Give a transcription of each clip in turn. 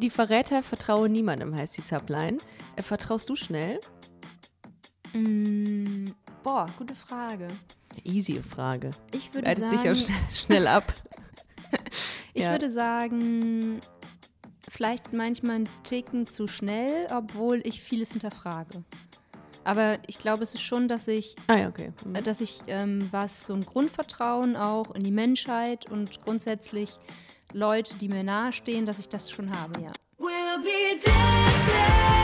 Die Verräter vertraue niemandem, heißt die Subline. Äh, vertraust du schnell? Mm, boah, gute Frage. Easy Frage. Ich würde Leitet sagen, sich auch schnell, schnell ab. ich Ja. würde sagen, vielleicht manchmal einen Ticken zu schnell, obwohl ich vieles hinterfrage. Aber ich glaube, es ist schon, dass ich, Ah ja, okay. Mhm. äh, dass ich ähm, was so ein Grundvertrauen auch in die Menschheit und grundsätzlich Leute, die mir nahestehen, dass ich das schon habe, ja. We'll be dancing.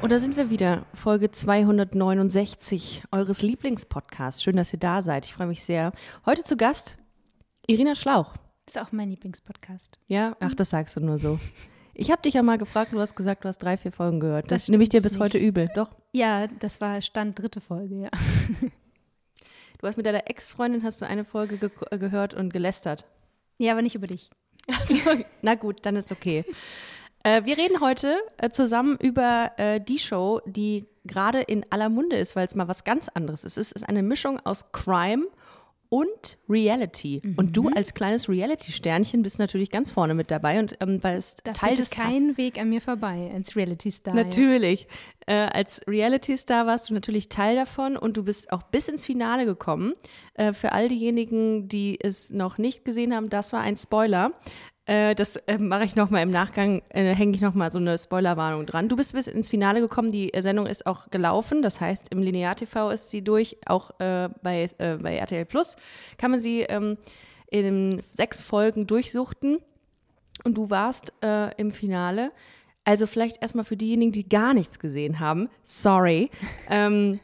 Und da sind wir wieder, Folge 269 eures Lieblingspodcasts. Schön, dass ihr da seid. Ich freue mich sehr. Heute zu Gast Irina Schlauch. Ist auch mein Lieblingspodcast. Ja, ach, das sagst du nur so. Ich habe dich ja mal gefragt, du hast gesagt, du hast drei, vier Folgen gehört. Das, Das nehme ich dir bis heute nicht. übel. Doch. Ja, das war Stand dritte Folge, ja. Du hast mit deiner Ex-Freundin hast du eine Folge ge äh, gehört und gelästert. Ja, aber nicht über dich. Na gut, dann ist okay. Äh, wir reden heute äh, zusammen über äh, die Show, die gerade in aller Munde ist, weil es mal was ganz anderes ist. Es ist eine Mischung aus Crime und Reality. Und du als kleines Reality-Sternchen bist natürlich ganz vorne mit dabei und ähm, es Da Teil des kein Weg an mir vorbei als Reality-Star. Natürlich. Äh, als Reality-Star warst du natürlich Teil davon und du bist auch bis ins Finale gekommen. Äh, für all diejenigen, die es noch nicht gesehen haben, das war ein Spoiler. Äh, das äh, mache ich nochmal im Nachgang, äh, hänge ich nochmal so eine Spoilerwarnung dran. Du bist bis ins Finale gekommen, die äh, Sendung ist auch gelaufen, das heißt im Linear-TV ist sie durch, auch äh, bei, bei RTL Plus kann man sie ähm, in sechs Folgen durchsuchten und du warst im Finale. Also vielleicht erstmal für diejenigen, die gar nichts gesehen haben, sorry. Ähm,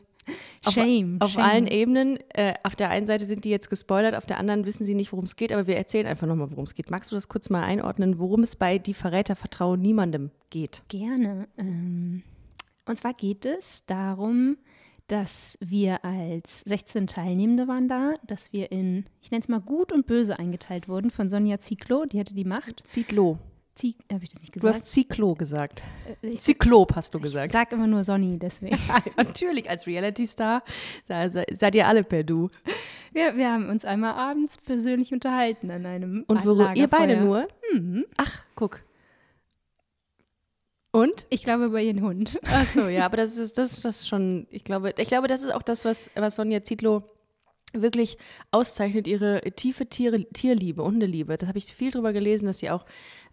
Shame. auf shame. allen Ebenen. Äh, auf der einen Seite sind die jetzt gespoilert, auf der anderen wissen sie nicht, worum es geht, aber wir erzählen einfach nochmal, worum es geht. Magst du das kurz mal einordnen, worum es bei Die Verräter vertrauen niemandem geht? Gerne. Ähm, und zwar geht es darum, dass wir als 16 Teilnehmende waren da, dass wir in, ich nenne es mal gut und böse eingeteilt wurden von Sonja Ziklo, die hatte die Macht. Zyklo. Habe ich das nicht Du gesagt? hast Zyklo gesagt. Äh, ich Zyklop hast du ich gesagt. sag immer nur Sonny, deswegen. Natürlich, als Reality-Star se- se- seid ihr alle per Du. Wir, wir haben uns einmal abends persönlich unterhalten an einem Und worüber, ihr beide Lagerfeuer. nur? Ach, guck. Und? Ich glaube über ihren Hund. Ach so, ja, aber das ist das ist das schon, ich glaube, ich glaube, das ist auch das, was, was Sonja Zietlow wirklich auszeichnet, ihre tiefe Tiere, Tierliebe, Hundeliebe. Das habe ich viel drüber gelesen, dass sie auch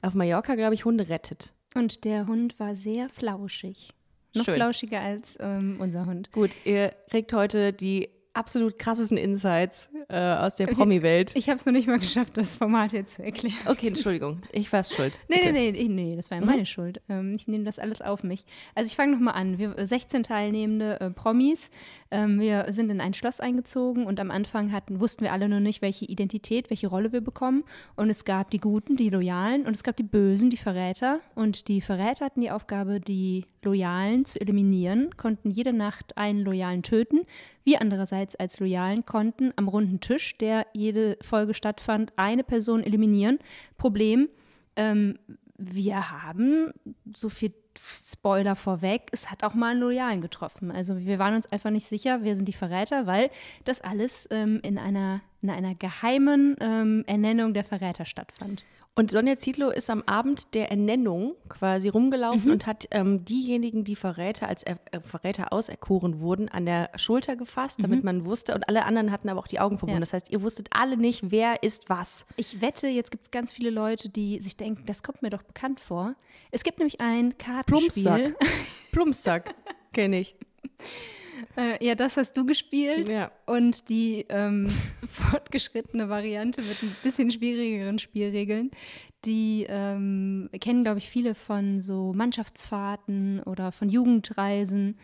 auf Mallorca, glaube ich, Hunde rettet. Und der Hund war sehr flauschig. Noch Schön. flauschiger als ähm, unser Hund. Gut, ihr kriegt heute die absolut krassesten Insights äh, aus der Promi-Welt. Ich habe es noch nicht mal geschafft, das Format jetzt zu erklären. Okay, Entschuldigung, ich war schuld. Nee, Bitte. nee, nee, ich, nee, das war ja meine Schuld. Ähm, ich nehme das alles auf mich. Also ich fange nochmal an. Wir 16 teilnehmende äh, Promis. Ähm, wir sind in ein Schloss eingezogen und am Anfang hatten, wussten wir alle noch nicht, welche Identität, welche Rolle wir bekommen. Und es gab die Guten, die Loyalen und es gab die Bösen, die Verräter. Und die Verräter hatten die Aufgabe, die Loyalen zu eliminieren, konnten jede Nacht einen Loyalen töten. Wir andererseits als Loyalen konnten am runden Tisch, der jede Folge stattfand, eine Person eliminieren. Problem, ähm, wir haben so viel Spoiler vorweg, es hat auch mal einen Loyalen getroffen. Also wir waren uns einfach nicht sicher, wir sind die Verräter, weil das alles ähm, in, einer, in einer geheimen ähm, Ernennung der Verräter stattfand. Und Sonja Zietlow ist am Abend der Ernennung quasi rumgelaufen und hat ähm, diejenigen, die Verräter als er äh, Verräter auserkoren wurden, an der Schulter gefasst, damit man wusste. Und alle anderen hatten aber auch die Augen verbunden. Ja. Das heißt, ihr wusstet alle nicht, wer ist was. Ich wette, jetzt gibt es ganz viele Leute, die sich denken, das kommt mir doch bekannt vor. Es gibt nämlich ein Kartenspiel. Plumpsack. Plumpsack, kenne ich. Äh, ja, das hast du gespielt. Ja. Und die ähm, fortgeschrittene Variante mit ein bisschen schwierigeren Spielregeln, die ähm, kennen, glaube ich, viele von so Mannschaftsfahrten oder von Jugendreisen.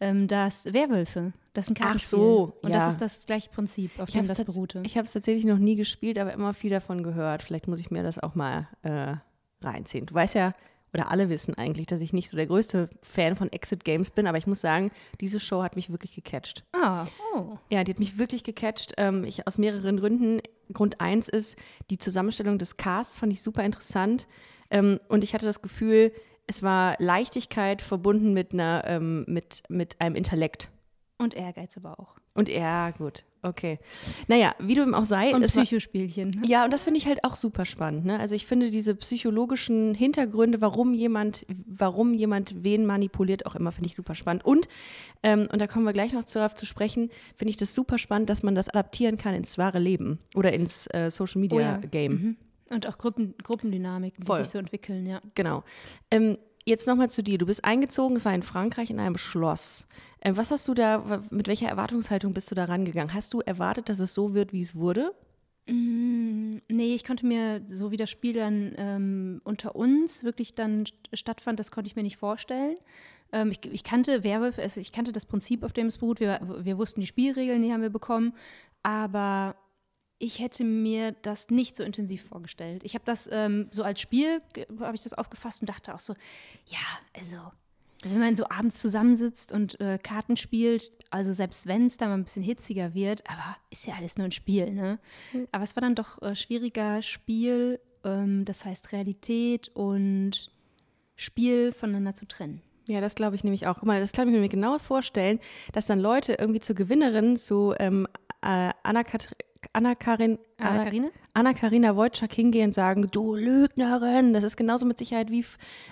Ähm, das Werwölfe, das ist ein Ach Kartenspiel. so, Und ja. das ist das gleiche Prinzip, auf Ich dem habe das es beruhte. tatsächlich noch nie gespielt, aber immer viel davon gehört. Vielleicht muss ich mir das auch mal äh, reinziehen. Du weißt ja, oder alle wissen eigentlich, dass ich nicht so der größte Fan von Exit Games bin, aber ich muss sagen, diese Show hat mich wirklich gecatcht. Ah, oh. Ja, die hat mich wirklich gecatcht. Ähm, ich, aus mehreren Gründen. Grund eins ist, die Zusammenstellung des Casts fand ich super interessant. Ähm, und ich hatte das Gefühl, es war Leichtigkeit verbunden mit einer, ähm, mit, mit einem Intellekt. Und Ehrgeiz aber auch. Und ja, gut, okay. Naja, wie du ihm auch sei, Und Psychospielchen. ne? ja, und das finde ich halt auch super spannend. Ne? Also ich finde diese psychologischen Hintergründe, warum jemand, warum jemand wen manipuliert, auch immer, finde ich super spannend. Und, ähm, und da kommen wir gleich noch darauf zu sprechen, finde ich das super spannend, dass man das adaptieren kann ins wahre Leben oder ins äh, Social Media Oh ja. Game. Mhm. Und auch Gruppen, Gruppendynamiken, die Voll. sich so entwickeln, ja. Genau. Ähm, jetzt nochmal zu dir. Du bist eingezogen, es war in Frankreich in einem Schloss. Ähm, was hast du da, mit welcher Erwartungshaltung bist du da rangegangen? Hast du erwartet, dass es so wird, wie es wurde? Mm, Nee, ich konnte mir, so wie das Spiel dann ähm, unter uns wirklich dann st- stattfand, das konnte ich mir nicht vorstellen. Ähm, ich, ich kannte Werwolf, also ich kannte das Prinzip, auf dem es beruht. Wir, wir wussten die Spielregeln, die haben wir bekommen. Aber ich hätte mir das nicht so intensiv vorgestellt. Ich habe das ähm, so als Spiel, habe ich das aufgefasst und dachte auch so, ja, also wenn man so abends zusammensitzt und äh, Karten spielt, also selbst wenn es da mal ein bisschen hitziger wird, aber ist ja alles nur ein Spiel, ne? Aber es war dann doch äh, schwieriger Spiel, ähm, das heißt Realität und Spiel voneinander zu trennen. Ja, das glaube ich nämlich auch. Guck mal, das kann ich mir genau vorstellen, dass dann Leute irgendwie zur Gewinnerin, zu ähm, äh, Anna-Karin, Anna-Karin, Anna Karine? Anna-Karina Wojcik hingehen und sagen, du Lügnerin. Das ist genauso mit Sicherheit wie,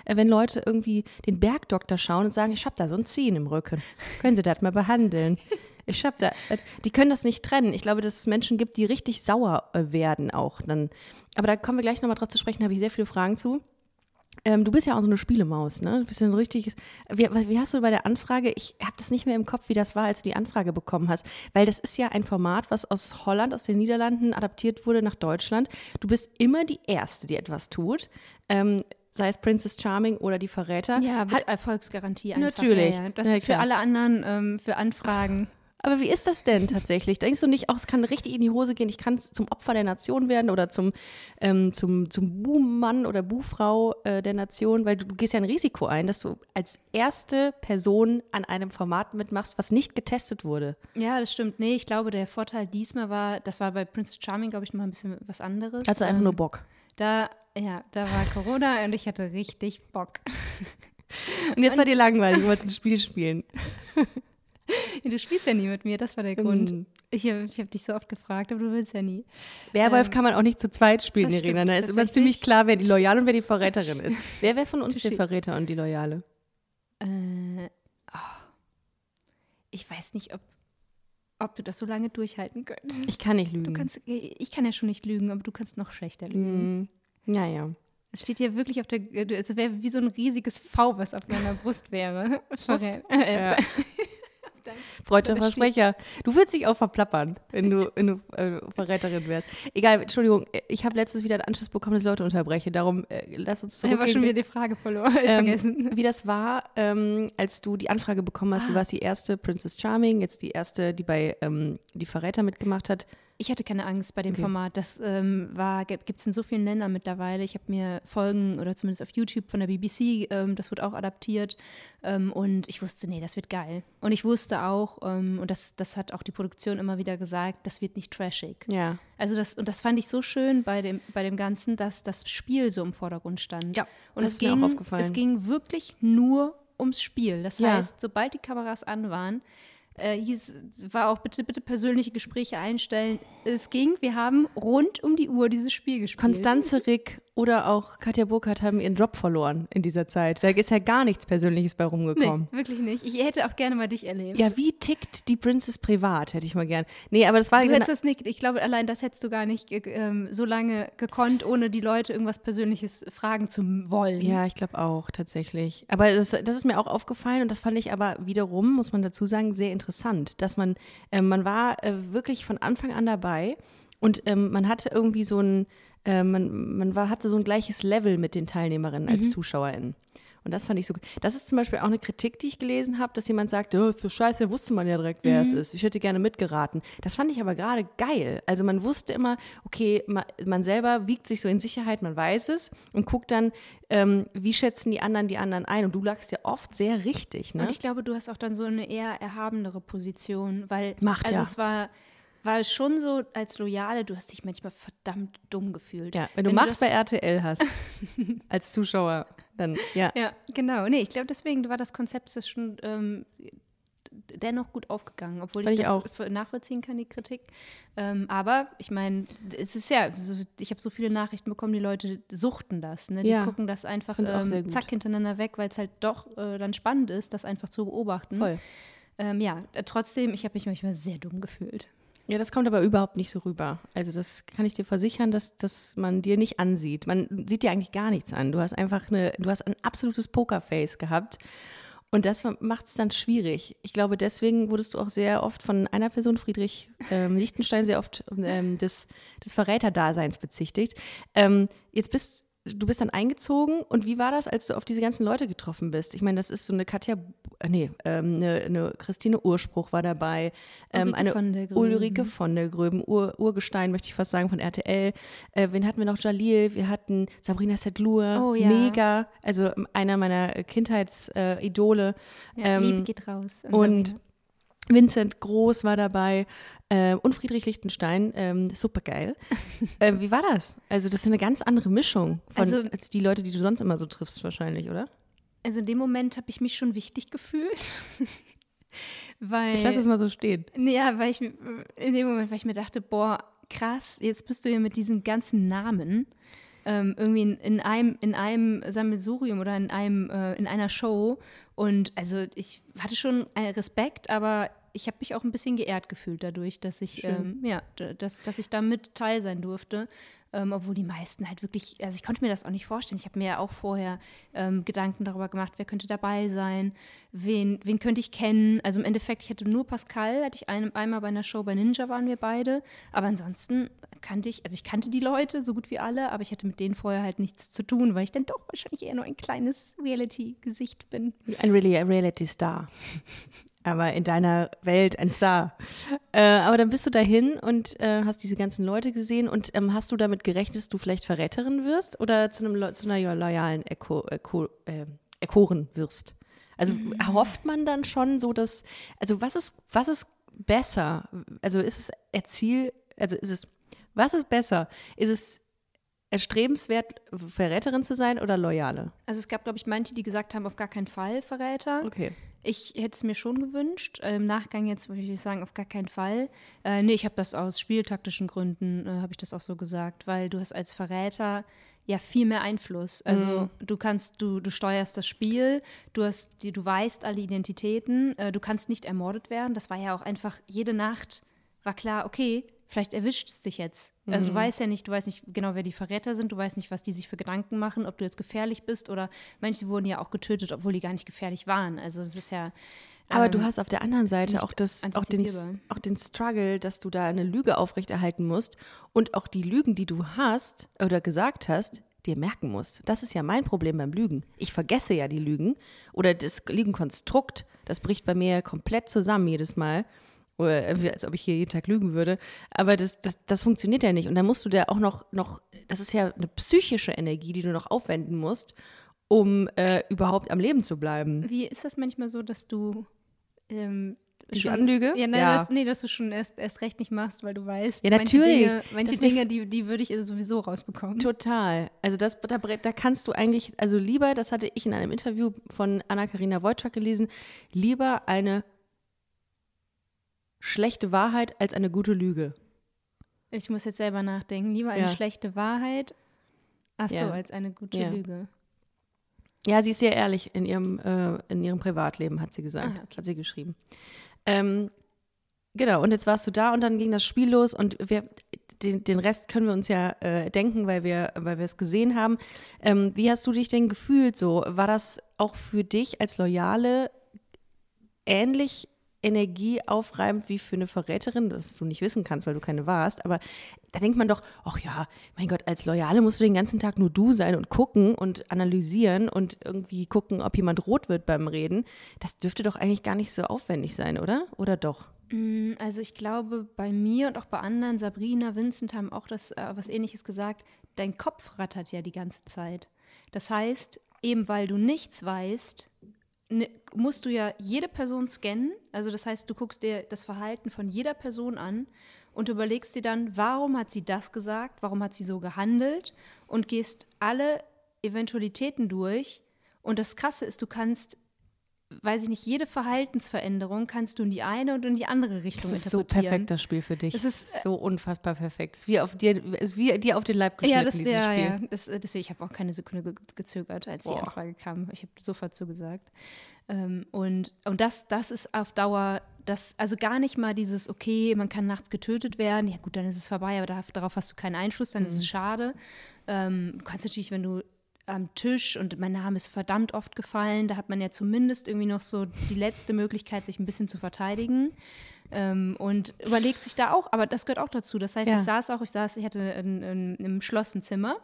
äh, wenn Leute irgendwie den Bergdoktor schauen und sagen, ich habe da so ein Ziehen im Rücken. Können Sie das mal behandeln? Ich hab da, äh, die können das nicht trennen. Ich glaube, dass es Menschen gibt, die richtig sauer äh, werden auch dann. Aber da kommen wir gleich nochmal drauf zu sprechen, da habe ich sehr viele Fragen zu. Ähm, du bist ja auch so eine Spielemaus, ne? Du bist ja ein richtiges. Wie, wie hast du bei der Anfrage, ich habe das nicht mehr im Kopf, wie das war, als du die Anfrage bekommen hast, weil das ist ja ein Format, was aus Holland, aus den Niederlanden adaptiert wurde nach Deutschland. Du bist immer die Erste, die etwas tut, ähm, sei es Princess Charming oder die Verräter. Ja, mit Erfolgsgarantie einfach. Natürlich. Ja, ja. Das Ja, für alle anderen, ähm, für Anfragen. Aber wie ist das denn tatsächlich? Denkst du nicht, auch es kann richtig in die Hose gehen, ich kann zum Opfer der Nation werden oder zum, ähm, zum, zum Buhmann oder Buhfrau äh, der Nation, weil du, du gehst ja ein Risiko ein, dass du als erste Person an einem Format mitmachst, was nicht getestet wurde. Ja, das stimmt. Nee, ich glaube, der Vorteil diesmal war, das war bei Princess Charming, glaube ich, noch mal ein bisschen was anderes. Also einfach Ähm, nur Bock. Da, ja, da war Corona und ich hatte richtig Bock. Und jetzt war dir langweilig, du wolltest ein Spiel spielen. Du spielst ja nie mit mir, das war der Grund. Mm. Ich, ich habe dich so oft gefragt, aber du willst ja nie. Werwolf kann man auch nicht zu zweit spielen, Irina. Da ist immer ziemlich klar, wer die Loyale und wer die Verräterin ist. Wer wäre von uns der. Verräter und die Loyale? Äh, oh. Ich weiß nicht, ob, ob du das so lange durchhalten könntest. Ich kann nicht Du lügen. kannst, ich kann ja schon nicht lügen, aber du kannst noch schlechter lügen. Mm, ja, ja. Es steht hier wirklich auf der, es wäre wie so ein riesiges V, was auf deiner Brust wäre. Verrät- Äh, Ja. Steht- Versprecher. Du würdest dich auch verplappern, wenn du, wenn du äh, Verräterin wärst. Egal, Entschuldigung, ich habe letztens wieder einen Anschluss bekommen, dass ich Leute unterbreche. Darum äh, lass uns Ich habe schon wieder die Frage verloren, ähm, vergessen. wie das war, ähm, als du die Anfrage bekommen hast. Du warst die erste Princess Charming, jetzt die erste, die bei ähm, die Verräter mitgemacht hat. Ich hatte keine Angst bei dem Okay. Format. Das ähm, gibt es in so vielen Ländern mittlerweile. Ich habe mir Folgen oder zumindest auf YouTube von der BBC, ähm, das wird auch adaptiert. Ähm, und ich wusste, nee, das wird geil. Und ich wusste auch, ähm, und das, das hat auch die Produktion immer wieder gesagt, das wird nicht trashig. Ja. Also das, und das fand ich so schön bei dem, bei dem Ganzen, dass das Spiel so im Vordergrund stand. Ja, und das es ist mir auch ging, aufgefallen. es ging wirklich nur ums Spiel. Das Ja. heißt, sobald die Kameras an waren, äh, hieß, war auch bitte, bitte persönliche Gespräche einstellen. Es ging, wir haben rund um die Uhr dieses Spiel gespielt. Konstanze Rick oder auch Katja Burkhardt haben ihren Job verloren in dieser Zeit. Da ist ja gar nichts Persönliches bei Nee, rumgekommen. wirklich nicht. Ich hätte auch gerne mal dich erlebt. Ja, wie tickt die Princess privat, hätte ich mal gern. Nee, aber das war Du genau- hättest das nicht, ich glaube, allein das hättest du gar nicht ähm, so lange gekonnt, ohne die Leute irgendwas Persönliches fragen zu wollen. Ja, ich glaube auch tatsächlich. Aber das, das ist mir auch aufgefallen und das fand ich aber wiederum, muss man dazu sagen, sehr interessant, dass man, äh, man war äh, wirklich von Anfang an dabei und ähm, man hatte irgendwie so ein, äh, man, man war, hatte so ein gleiches Level mit den Teilnehmerinnen als ZuschauerInnen. Und das fand ich so. Das ist zum Beispiel auch eine Kritik, die ich gelesen habe, dass jemand sagt, oh, so scheiße, wusste man ja direkt, wer es ist. Ich hätte gerne mitgeraten. Das fand ich aber gerade geil. Also man wusste immer, okay, ma, man selber wiegt sich so in Sicherheit, man weiß es und guckt dann, ähm, wie schätzen die anderen die anderen ein. Und du lagst ja oft sehr richtig, ne? Und ich glaube, du hast auch dann so eine eher erhabenere Position, weil Macht, also ja. es war war es schon so, als Loyale, du hast dich manchmal verdammt dumm gefühlt. Ja, wenn du Wenn Macht bei RTL hast, als Zuschauer, dann ja. Ja, genau. Nee, ich glaube, deswegen war das Konzept das schon ähm, dennoch gut aufgegangen, obwohl ich ich das auch. nachvollziehen kann, die Kritik. Ähm, aber ich meine, es ist ja, ich habe so viele Nachrichten bekommen, die Leute suchten das. Ne? Die Ja. gucken das einfach ähm, zack hintereinander weg, weil es halt doch äh, dann spannend ist, das einfach zu beobachten. Voll. Ähm, ja, trotzdem, ich habe mich manchmal sehr dumm gefühlt. Ja, das kommt aber überhaupt nicht so rüber. Also das kann ich dir versichern, dass, dass man dir nicht ansieht. Man sieht dir eigentlich gar nichts an. Du hast einfach eine, du hast ein absolutes Pokerface gehabt. Und das macht es dann schwierig. Ich glaube, deswegen wurdest du auch sehr oft von einer Person, Friedrich ähm, Lichtenstein, sehr oft ähm, des, des Verräterdaseins bezichtigt. Ähm, jetzt bist du bist dann eingezogen und wie war das, als du auf diese ganzen Leute getroffen bist? Ich meine, das ist so eine Katja, äh, nee, ähm, eine, eine Christine Urspruch war dabei, ähm, Ulrike eine von der Gröben. Ulrike von der Gröben, Ur, Urgestein, möchte ich fast sagen, von RTL. Äh, wen hatten wir noch? Jalil, wir hatten Sabrina Sedlur, Oh ja. mega, also ähm, einer meiner Kindheitsidole. Äh. Ja, Ähm, Liebe geht raus. und Sabine. Vincent Groß war dabei äh, und Friedrich Lichtenstein, ähm, super geil. äh, wie war das? Also das ist eine ganz andere Mischung von, Also- als die Leute, die du sonst immer so triffst wahrscheinlich, oder? Also in dem Moment habe ich mich schon wichtig gefühlt. weil, Ich lasse es mal so stehen. Ja, weil ich mir- in dem Moment, weil ich mir dachte, boah, krass, jetzt bist du hier mit diesen ganzen Namen ähm, irgendwie in, in einem in einem Sammelsurium oder in einem äh, in einer Show und also ich hatte schon Respekt, aber ich habe mich auch ein bisschen geehrt gefühlt dadurch, dass ich ähm, ja, dass, dass ich da mit Teil sein durfte. Ähm, obwohl die meisten halt wirklich, also ich konnte mir das auch nicht vorstellen. Ich habe mir ja auch vorher ähm, Gedanken darüber gemacht, wer könnte dabei sein, wen, wen könnte ich kennen. Also im Endeffekt, ich hatte nur Pascal, hatte ich ein, einmal bei einer Show bei Ninja waren wir beide. Aber ansonsten kannte ich, also ich kannte die Leute so gut wie alle, aber ich hatte mit denen vorher halt nichts zu tun, weil ich dann doch wahrscheinlich eher nur ein kleines Reality-Gesicht bin. Ein really a Reality Star. Aber in deiner Welt ein Star. Äh, aber dann bist du dahin und äh, hast diese ganzen Leute gesehen und ähm, hast du damit gerechnet, dass du vielleicht Verräterin wirst oder zu, einem, zu einer loyalen Eko, Eko, äh, Ekoren wirst? Also hofft man dann schon so, dass, also was ist, was ist besser? Also ist es Erziel, also ist es, was ist besser? Ist es erstrebenswert, Verräterin zu sein oder Loyale? Also es gab, glaube ich, manche, die gesagt haben, auf gar keinen Fall Verräter. Okay. Ich hätte es mir schon gewünscht. Äh, Im Nachgang jetzt würde ich sagen, auf gar keinen Fall. Äh, nee, ich habe das aus spieltaktischen Gründen, äh, habe ich das auch so gesagt, weil du hast als Verräter ja viel mehr Einfluss. Also du kannst, du, du steuerst das Spiel, du hast, die, du weißt alle Identitäten, äh, du kannst nicht ermordet werden. Das war ja auch einfach jede Nacht war klar, okay, vielleicht erwischt es dich jetzt. Also du weißt ja nicht, du weißt nicht genau, wer die Verräter sind, du weißt nicht, was die sich für Gedanken machen, ob du jetzt gefährlich bist oder manche wurden ja auch getötet, obwohl die gar nicht gefährlich waren. Also das ist ja. Aber ähm, du hast auf der anderen Seite auch, das, auch, den, auch den Struggle, dass du da eine Lüge aufrechterhalten musst und auch die Lügen, die du hast oder gesagt hast, dir merken musst. Das ist ja mein Problem beim Lügen. Ich vergesse ja die Lügen oder das Lügenkonstrukt, das bricht bei mir komplett zusammen jedes Mal. Oder als ob ich hier jeden Tag lügen würde. Aber das, das, das funktioniert ja nicht. Und dann musst du da auch noch, noch, das ist ja eine psychische Energie, die du noch aufwenden musst, um äh, überhaupt am Leben zu bleiben. Wie ist das manchmal so, dass du ähm, Die Anlüge? Ja, nein, Ja. Dass, nee, dass du schon erst, erst recht nicht machst, weil du weißt, Ja, manche natürlich. Dinge, manche Das mir Dinge die, die würde ich sowieso rausbekommen. Total. Also das, da, da kannst du eigentlich, also lieber, das hatte ich in einem Interview von Anna-Karina Wojcik gelesen, lieber eine schlechte Wahrheit als eine gute Lüge. Ich muss jetzt selber nachdenken. Lieber eine Ja. schlechte Wahrheit, ach so, Ja. als eine gute Ja. Lüge. Ja, sie ist sehr ehrlich in ihrem, äh, in ihrem Privatleben, hat sie gesagt, Ah, okay. hat sie geschrieben. Ähm, genau, und jetzt warst du da und dann ging das Spiel los und wir, den, den Rest können wir uns ja äh, denken, weil wir, weil wir es gesehen haben. Ähm, wie hast du dich denn gefühlt so? War das auch für dich als Loyale ähnlich energieaufreibend wie für eine Verräterin, das du nicht wissen kannst, weil du keine warst, aber da denkt man doch, ach ja, mein Gott, als Loyale musst du den ganzen Tag nur du sein und gucken und analysieren und irgendwie gucken, ob jemand rot wird beim Reden. Das dürfte doch eigentlich gar nicht so aufwendig sein, oder? Oder doch? Mm, Also ich glaube, bei mir und auch bei anderen, Sabrina, Vincent haben auch das äh, was ähnliches gesagt, dein Kopf rattert ja die ganze Zeit. Das heißt, eben weil du nichts weißt, ne, musst du ja jede Person scannen. Also das heißt, du guckst dir das Verhalten von jeder Person an und überlegst dir dann, warum hat sie das gesagt, warum hat sie so gehandelt und gehst alle Eventualitäten durch. Und das Krasse ist, du kannst, weiß ich nicht, jede Verhaltensveränderung kannst du in die eine und in die andere Richtung Das ist so interpretieren. perfekt, das Spiel für dich. Es ist, so unfassbar perfekt. Es ist wie auf dir, es ist wie dir auf den Leib geschnitten, Ja, das, dieses ja, Spiel. ja. Das, äh, deswegen, ich habe auch keine Sekunde ge gezögert, als die Boah. Anfrage kam. Ich habe sofort zugesagt. Ähm, und und das, das ist auf Dauer, das, also gar nicht mal dieses, okay, man kann nachts getötet werden, ja gut, dann ist es vorbei, aber darauf, hast du keinen Einfluss, dann ist Mhm. es schade. Ähm, du kannst natürlich, wenn du am Tisch und mein Name ist verdammt oft gefallen, da hat man ja zumindest irgendwie noch so die letzte Möglichkeit, sich ein bisschen zu verteidigen. Ähm, und überlegt sich da auch, aber das gehört auch dazu. Das heißt, Ja. ich saß auch, ich saß, ich hatte ein, ein, im Schloss ein Zimmer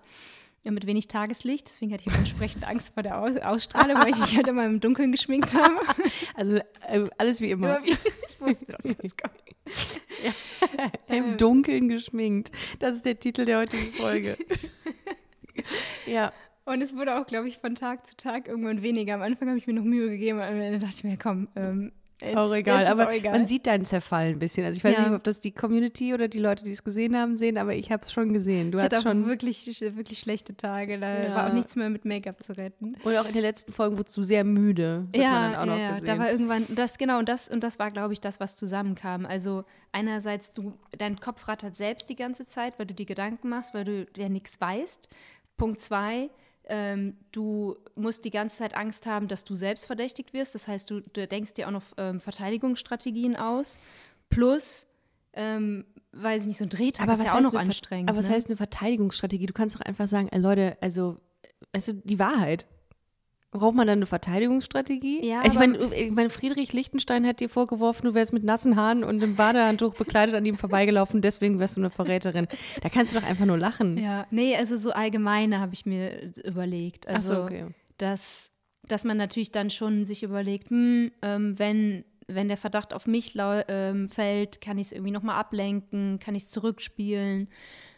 ja, mit wenig Tageslicht, deswegen hatte ich auch entsprechend Angst vor der Aus Ausstrahlung, weil ich mich halt immer im Dunkeln geschminkt habe. Also äh, alles wie immer. ich wusste, dass das kommt. Im Dunkeln geschminkt. Das ist der Titel der heutigen Folge. ja. Und es wurde auch, glaube ich, von Tag zu Tag irgendwann weniger. Am Anfang habe ich mir noch Mühe gegeben, und am Ende dachte ich mir, komm, ähm, jetzt, auch egal. aber auch egal. man sieht deinen Zerfall ein bisschen. Also ich weiß Ja. nicht, ob das die Community oder die Leute, die es gesehen haben, sehen, aber ich habe es schon gesehen. Du ich hatte hast auch schon. wirklich, wirklich schlechte Tage. Da Ja. war auch nichts mehr mit Make-up zu retten. Und auch in den letzten Folgen wurdest du sehr müde. Das hat man dann auch noch ja, gesehen. da war irgendwann, das genau, und das, und das war, glaube ich, das, was zusammenkam. Also einerseits, du, dein Kopf rattert selbst die ganze Zeit, weil du dir Gedanken machst, weil du ja nichts weißt. Punkt zwei, ähm, du musst die ganze Zeit Angst haben, dass du selbst verdächtigt wirst. Das heißt, du, du denkst dir auch noch ähm, Verteidigungsstrategien aus. Plus, ähm, weiß ich nicht, so ein Drehtag ist ja auch noch eine Ver- anstrengend. Aber was ne? heißt eine Verteidigungsstrategie? Du kannst doch einfach sagen, ey, Leute, also, weißt du, die Wahrheit. Braucht man dann eine Verteidigungsstrategie? Ja, also ich meine, ich mein, Friedrich Lichtenstein hat dir vorgeworfen, du wärst mit nassen Haaren und einem Badehandtuch bekleidet an ihm vorbeigelaufen, deswegen wärst du eine Verräterin. Da kannst du doch einfach nur lachen. Ja, nee, also so allgemeine habe ich mir überlegt. Also, so, okay. dass, dass man natürlich dann schon sich überlegt, hm, ähm, wenn, wenn der Verdacht auf mich ähm, fällt, kann ich es irgendwie nochmal ablenken, kann ich es zurückspielen.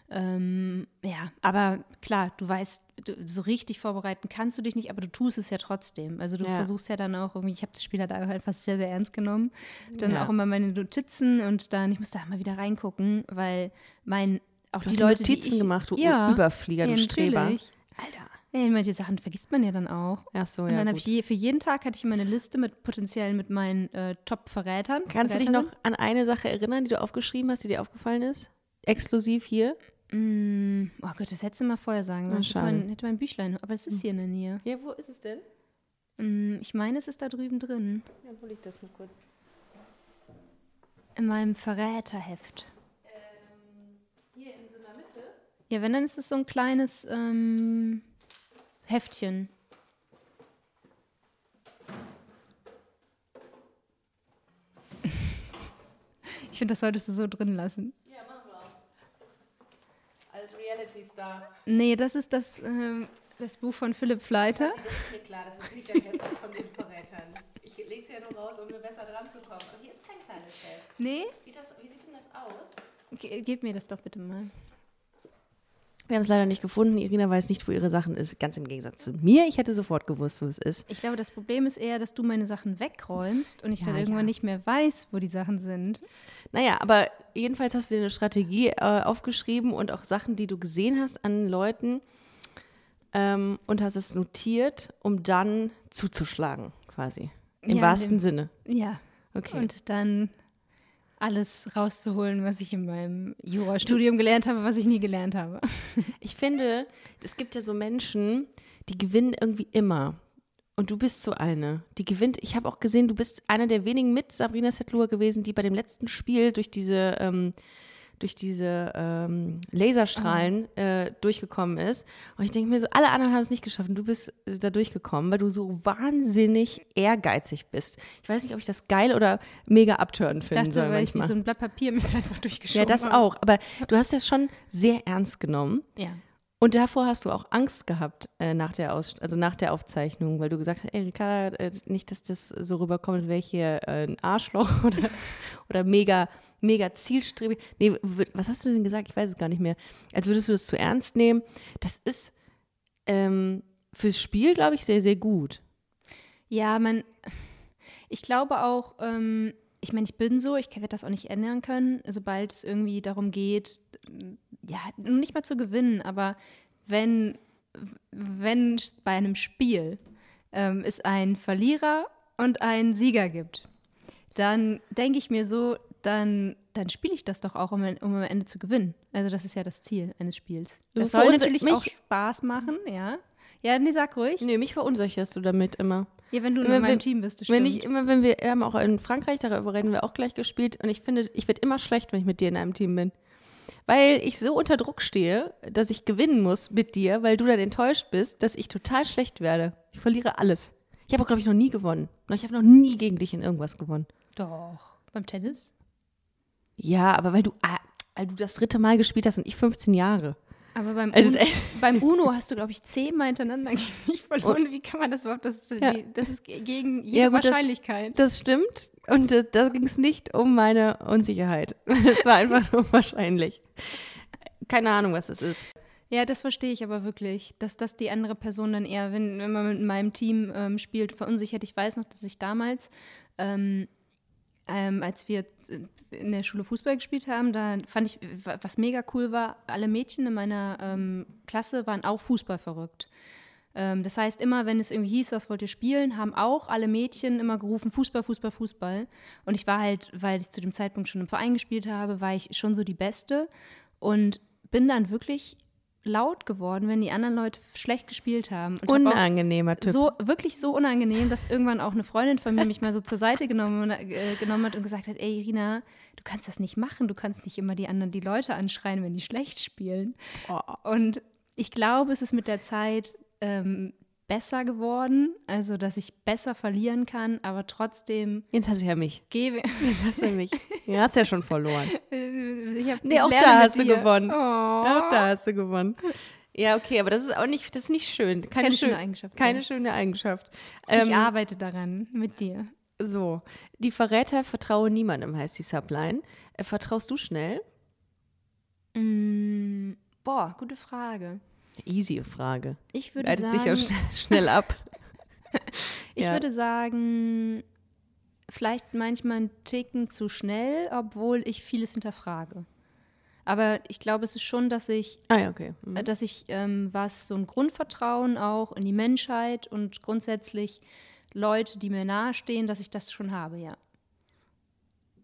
Ähm, ja, aber klar, du weißt, du, so richtig vorbereiten kannst du dich nicht, aber du tust es ja trotzdem. Also du Ja. versuchst ja dann auch irgendwie, ich habe das Spiel halt einfach sehr, sehr ernst genommen. Dann Ja. auch immer meine Notizen und dann, ich muss da mal wieder reingucken, weil mein, auch Du die hast Leute, Notizen die ich, gemacht, du ja, Überflieger, du Streber. natürlich. Alter. Ja, manche Sachen vergisst man ja dann auch. Ach so, Und ja. dann habe ich je, für jeden Tag hatte ich immer eine Liste mit potenziell mit meinen äh, Top-Verrätern. Kannst du dich noch an eine Sache erinnern, die du aufgeschrieben hast, die dir aufgefallen ist? Exklusiv hier? Mm, oh Gott, das hättest du mal vorher sagen sollen. Hätte mein, hätte mein Büchlein. Aber es ist hier in der Nähe. Ja, wo ist es denn? Mm, ich meine, es ist da drüben drin. Ja, hol ich das mal kurz. In meinem Verräterheft. Hier in so einer Mitte? Ja, wenn, dann ist es so ein kleines ähm, Heftchen. Ich finde, das solltest du so drin lassen. Als Reality-Star. Nee, das ist das, ähm, das Buch von Philipp Fleiter. Das ist mir klar, das ist nicht der Heft von den Verrätern. Ich lege es ja nur raus, um besser dran zu kommen. Aber hier ist kein kleines Heft. Nee? Wie, das, wie sieht denn das aus? Ge gib mir das doch bitte mal. Wir haben es leider nicht gefunden. Irina weiß nicht, wo ihre Sachen ist. Ganz im Gegensatz zu mir. Ich hätte sofort gewusst, wo es ist. Ich glaube, das Problem ist eher, dass du meine Sachen wegräumst und ich Ja, dann irgendwann ja. nicht mehr weiß, wo die Sachen sind. Naja, aber jedenfalls hast du dir eine Strategie äh, aufgeschrieben und auch Sachen, die du gesehen hast an Leuten ähm, und hast es notiert, um dann zuzuschlagen, quasi. Im Ja, wahrsten dem- Sinne. Ja. Okay. Und dann alles rauszuholen, was ich in meinem Jurastudium gelernt habe, was ich nie gelernt habe. Ich finde, es gibt ja so Menschen, die gewinnen irgendwie immer. Und du bist so eine, die gewinnt. Ich habe auch gesehen, du bist einer der wenigen mit Sabrina Setlur gewesen, die bei dem letzten Spiel durch diese, ähm, durch diese ähm, Laserstrahlen äh, durchgekommen ist. Und ich denke mir so, alle anderen haben es nicht geschafft und du bist äh, da durchgekommen, weil du so wahnsinnig ehrgeizig bist. Ich weiß nicht, ob ich das geil oder mega abtören Ich finden dachte, soll weil ich wie so ein Blatt Papier mit einfach ja, durchgeschoben das habe. auch. Aber du hast das schon sehr ernst genommen. Ja. Und davor hast du auch Angst gehabt äh, nach der Aus also nach der Aufzeichnung, weil du gesagt hast, ey Ricarda, äh, nicht, dass das so rüberkommt, als wäre ich hier äh, ein Arschloch oder, oder mega, mega zielstrebig. Nee, was hast du denn gesagt? Ich weiß es gar nicht mehr. Als würdest du das zu ernst nehmen. Das ist ähm, fürs Spiel, glaube ich, sehr, sehr gut. Ja, man, ich glaube auch, ähm, ich meine, ich bin so, ich werde das auch nicht ändern können, sobald es irgendwie darum geht, ja, nicht mal zu gewinnen, aber wenn, wenn es bei einem Spiel ähm, es einen Verlierer und einen Sieger gibt, dann denke ich mir so, dann, dann spiele ich das doch auch, um, um am Ende zu gewinnen. Also das ist ja das Ziel eines Spiels. Du Es soll natürlich mich- auch Spaß machen, ja. Ja, nee, sag ruhig. Nee, mich verunsicherst du damit immer. Ja, wenn du in Immer meinem wenn- Team bist, das Wenn stimmt. ich immer, wenn wir, wir haben auch in Frankreich, darüber reden wir auch gleich gespielt, und ich finde, ich werde immer schlecht, wenn ich mit dir in einem Team bin. Weil ich so unter Druck stehe, dass ich gewinnen muss mit dir, weil du dann enttäuscht bist, dass ich total schlecht werde. Ich verliere alles. Ich habe auch, glaube ich, noch nie gewonnen. Ich habe noch nie gegen dich in irgendwas gewonnen. Doch. Beim Tennis? Ja, aber weil du, ah, weil du das dritte Mal gespielt hast und ich 15 Jahre. Aber beim, Also, Uno, beim Uno hast du, glaube ich, zehnmal hintereinander gegen mich verloren. Wie kann man das überhaupt? Das ist, Ja. das ist ge- gegen jede Ja, gut, das- Wahrscheinlichkeit. Das stimmt. Und äh, da ging es nicht um meine Unsicherheit. Es war einfach nur wahrscheinlich. Keine Ahnung, was es ist. ja, das verstehe ich aber wirklich, dass das die andere Person dann eher, wenn, wenn man mit meinem Team ähm, spielt, verunsichert. Ich weiß noch, dass ich damals, ähm, ähm, als wir in der Schule Fußball gespielt haben, da fand ich, was mega cool war, alle Mädchen in meiner ähm, Klasse waren auch Fußball verrückt. Ähm, das heißt, immer wenn es irgendwie hieß, was wollt ihr spielen, haben auch alle Mädchen immer gerufen, Fußball, Fußball, Fußball. Und ich war halt, weil ich zu dem Zeitpunkt schon im Verein gespielt habe, war ich schon so die Beste und bin dann wirklich laut geworden, wenn die anderen Leute schlecht gespielt haben. Und hab Unangenehmer Typ. so wirklich so unangenehm, dass irgendwann auch eine Freundin von mir mich mal so zur Seite genommen, äh, genommen hat und gesagt hat, ey Irina, du kannst das nicht machen, du kannst nicht immer die anderen die Leute anschreien, wenn die schlecht spielen. Und ich glaube, es ist mit der Zeit ähm, besser geworden, also dass ich besser verlieren kann, aber trotzdem Jetzt hast du ja mich. gebe Jetzt hast du mich. Du hast ja schon verloren. ich hab, Nee, ich auch da hast du dir. gewonnen. Oh. Auch da hast du gewonnen. Ja, okay, aber das ist auch nicht, das ist nicht schön. Keine, keine schön- schöne Eigenschaft, Keine ja. schöne Eigenschaft. ich Ähm, arbeite daran mit dir. so, die Verräter vertraue niemandem, heißt die Subline. Äh, vertraust du schnell? Mm, boah, gute Frage. Easy Frage. Ich würde Leitet sagen, sich ja schnell, schnell ab. Ich Ja. würde sagen, vielleicht manchmal einen Ticken zu schnell, obwohl ich vieles hinterfrage. Aber ich glaube, es ist schon, dass ich, Ah ja, okay. Mhm. äh, dass ich ähm, was so ein Grundvertrauen auch in die Menschheit und grundsätzlich Leute, die mir nahestehen, dass ich das schon habe, ja.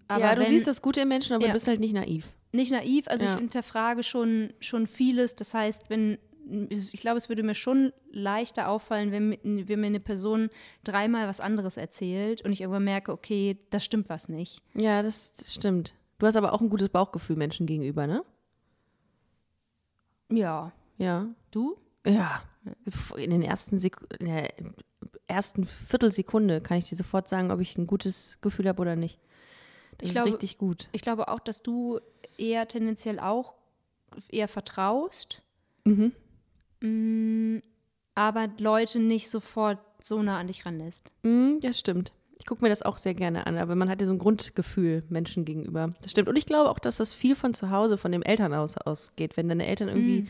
Aber ja, du wenn, siehst das Gute im Menschen, aber Ja. du bist halt nicht naiv. nicht naiv, also Ja. ich hinterfrage schon, schon vieles. Das heißt, wenn ich glaube, es würde mir schon leichter auffallen, wenn, wenn mir eine Person dreimal was anderes erzählt und ich irgendwann merke, okay, das stimmt was nicht. Ja, das, das stimmt. Du hast aber auch ein gutes Bauchgefühl Menschen gegenüber, ne? Ja. Ja. Du? Ja. So In den ersten Sek in der ersten Viertelsekunde kann ich dir sofort sagen, ob ich ein gutes Gefühl habe oder nicht. Das Ich ist glaube- richtig gut. Ich glaube auch, dass du eher tendenziell auch eher vertraust, Mhm. Mm, aber Leute nicht sofort so nah an dich ranlässt. Mm, das stimmt. Ich gucke mir das auch sehr gerne an, aber man hat ja so ein Grundgefühl Menschen gegenüber. Das stimmt. Und ich glaube auch, dass das viel von zu Hause, von dem Elternhaus ausgeht. Wenn deine Eltern irgendwie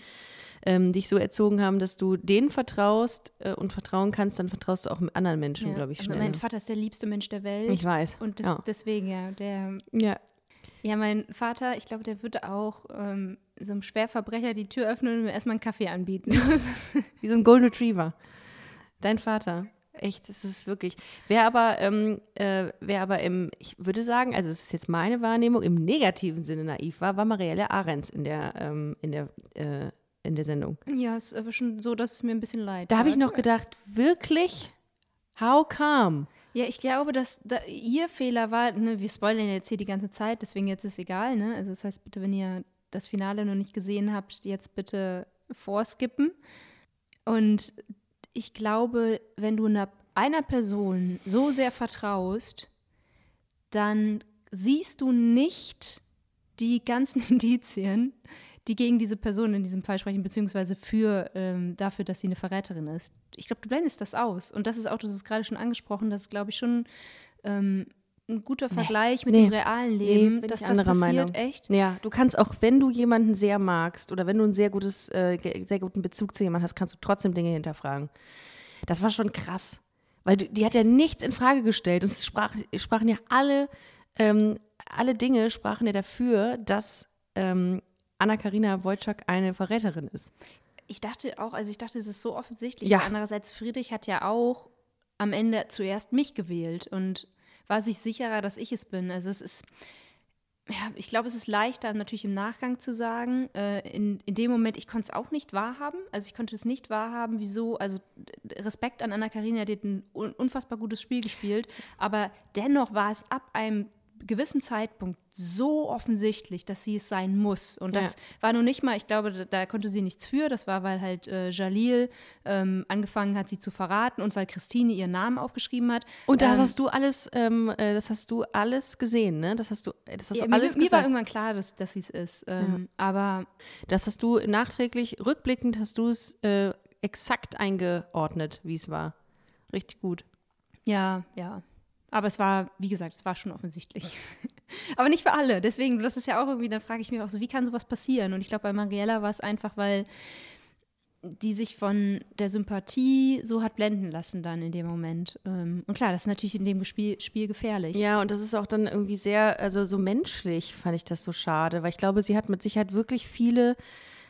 ähm, dich so erzogen haben, dass du denen vertraust äh, und vertrauen kannst, dann vertraust du auch mit anderen Menschen, Ja. glaube ich, schnell. mein Vater ist der liebste Mensch der Welt. Ich weiß. Und des, ja. deswegen, ja, der ja. Ja, mein Vater, ich glaube, der würde auch ähm, so einem Schwerverbrecher die Tür öffnen und mir erstmal einen Kaffee anbieten. Wie so ein Golden Retriever. Dein Vater. Echt, das ist wirklich. Wer aber, ähm, äh, wer aber im, ich würde sagen, also es ist jetzt meine Wahrnehmung, im negativen Sinne naiv war, war Marielle Ahrens in der, ähm, in der, äh, in der Sendung. ja, ist aber schon so, dass es mir ein bisschen leid Da habe ich noch gedacht, wirklich? How come? Ja, ich glaube, dass da, ihr Fehler war, ne, wir spoilern jetzt hier die ganze Zeit, deswegen jetzt ist egal, ne? Also das heißt, bitte, wenn ihr das Finale noch nicht gesehen habt, jetzt bitte vorskippen. Und ich glaube, wenn du einer, einer Person so sehr vertraust, dann siehst du nicht die ganzen Indizien, die gegen diese Person in diesem Fall sprechen, beziehungsweise für ähm, dafür, dass sie eine Verräterin ist. Ich glaube, du blendest das aus. Und das ist auch, du hast es gerade schon angesprochen, das ist, glaube ich, schon ähm, ein guter Vergleich mit nee, dem realen Leben, bin dass das passiert, Meinung. echt. Ja, du kannst auch, wenn du jemanden sehr magst oder wenn du einen sehr gutes, äh, sehr guten Bezug zu jemandem hast, kannst du trotzdem Dinge hinterfragen. Das war schon krass. Weil du, die hat ja nichts in Frage gestellt. Und es sprach, sprachen ja alle ähm, alle Dinge sprachen ja dafür, dass ähm, Anna-Karina Wojcik eine Verräterin ist. Ich dachte auch, also ich dachte, es ist so offensichtlich. Ja. Andererseits, Friedrich hat ja auch am Ende zuerst mich gewählt und war sich sicherer, dass ich es bin. Also es ist, ja, ich glaube, es ist leichter natürlich im Nachgang zu sagen. Äh, in, in dem Moment, ich konnte es auch nicht wahrhaben. Also ich konnte es nicht wahrhaben, wieso, also Respekt an Anna-Karina, die hat ein un unfassbar gutes Spiel gespielt, aber dennoch war es ab einem gewissen Zeitpunkt so offensichtlich, dass sie es sein muss. Und das Ja. war nun nicht mal, ich glaube, da, da konnte sie nichts für. Das war, weil halt äh, Jalil ähm, angefangen hat, sie zu verraten und weil Christine ihren Namen aufgeschrieben hat. Und das Ähm, hast du alles, ähm, äh, das hast du alles gesehen, ne? Das hast du, das hast ja, du mir, alles mir war gesagt. irgendwann klar, dass, dass sie es ist. Ähm, Aber Das hast du nachträglich, rückblickend hast du es äh, exakt eingeordnet, wie es war. Richtig gut. Ja, ja. Aber es war, wie gesagt, es war schon offensichtlich. Aber nicht für alle. Deswegen, das ist ja auch irgendwie, dann frage ich mich auch so, wie kann sowas passieren? Und ich glaube, bei Mariella war es einfach, weil die sich von der Sympathie so hat blenden lassen dann in dem Moment. Ähm, Und klar, das ist natürlich in dem Spiel, Spiel gefährlich. Ja, und das ist auch dann irgendwie sehr, also so menschlich fand ich das so schade, weil ich glaube, sie hat mit Sicherheit wirklich viele,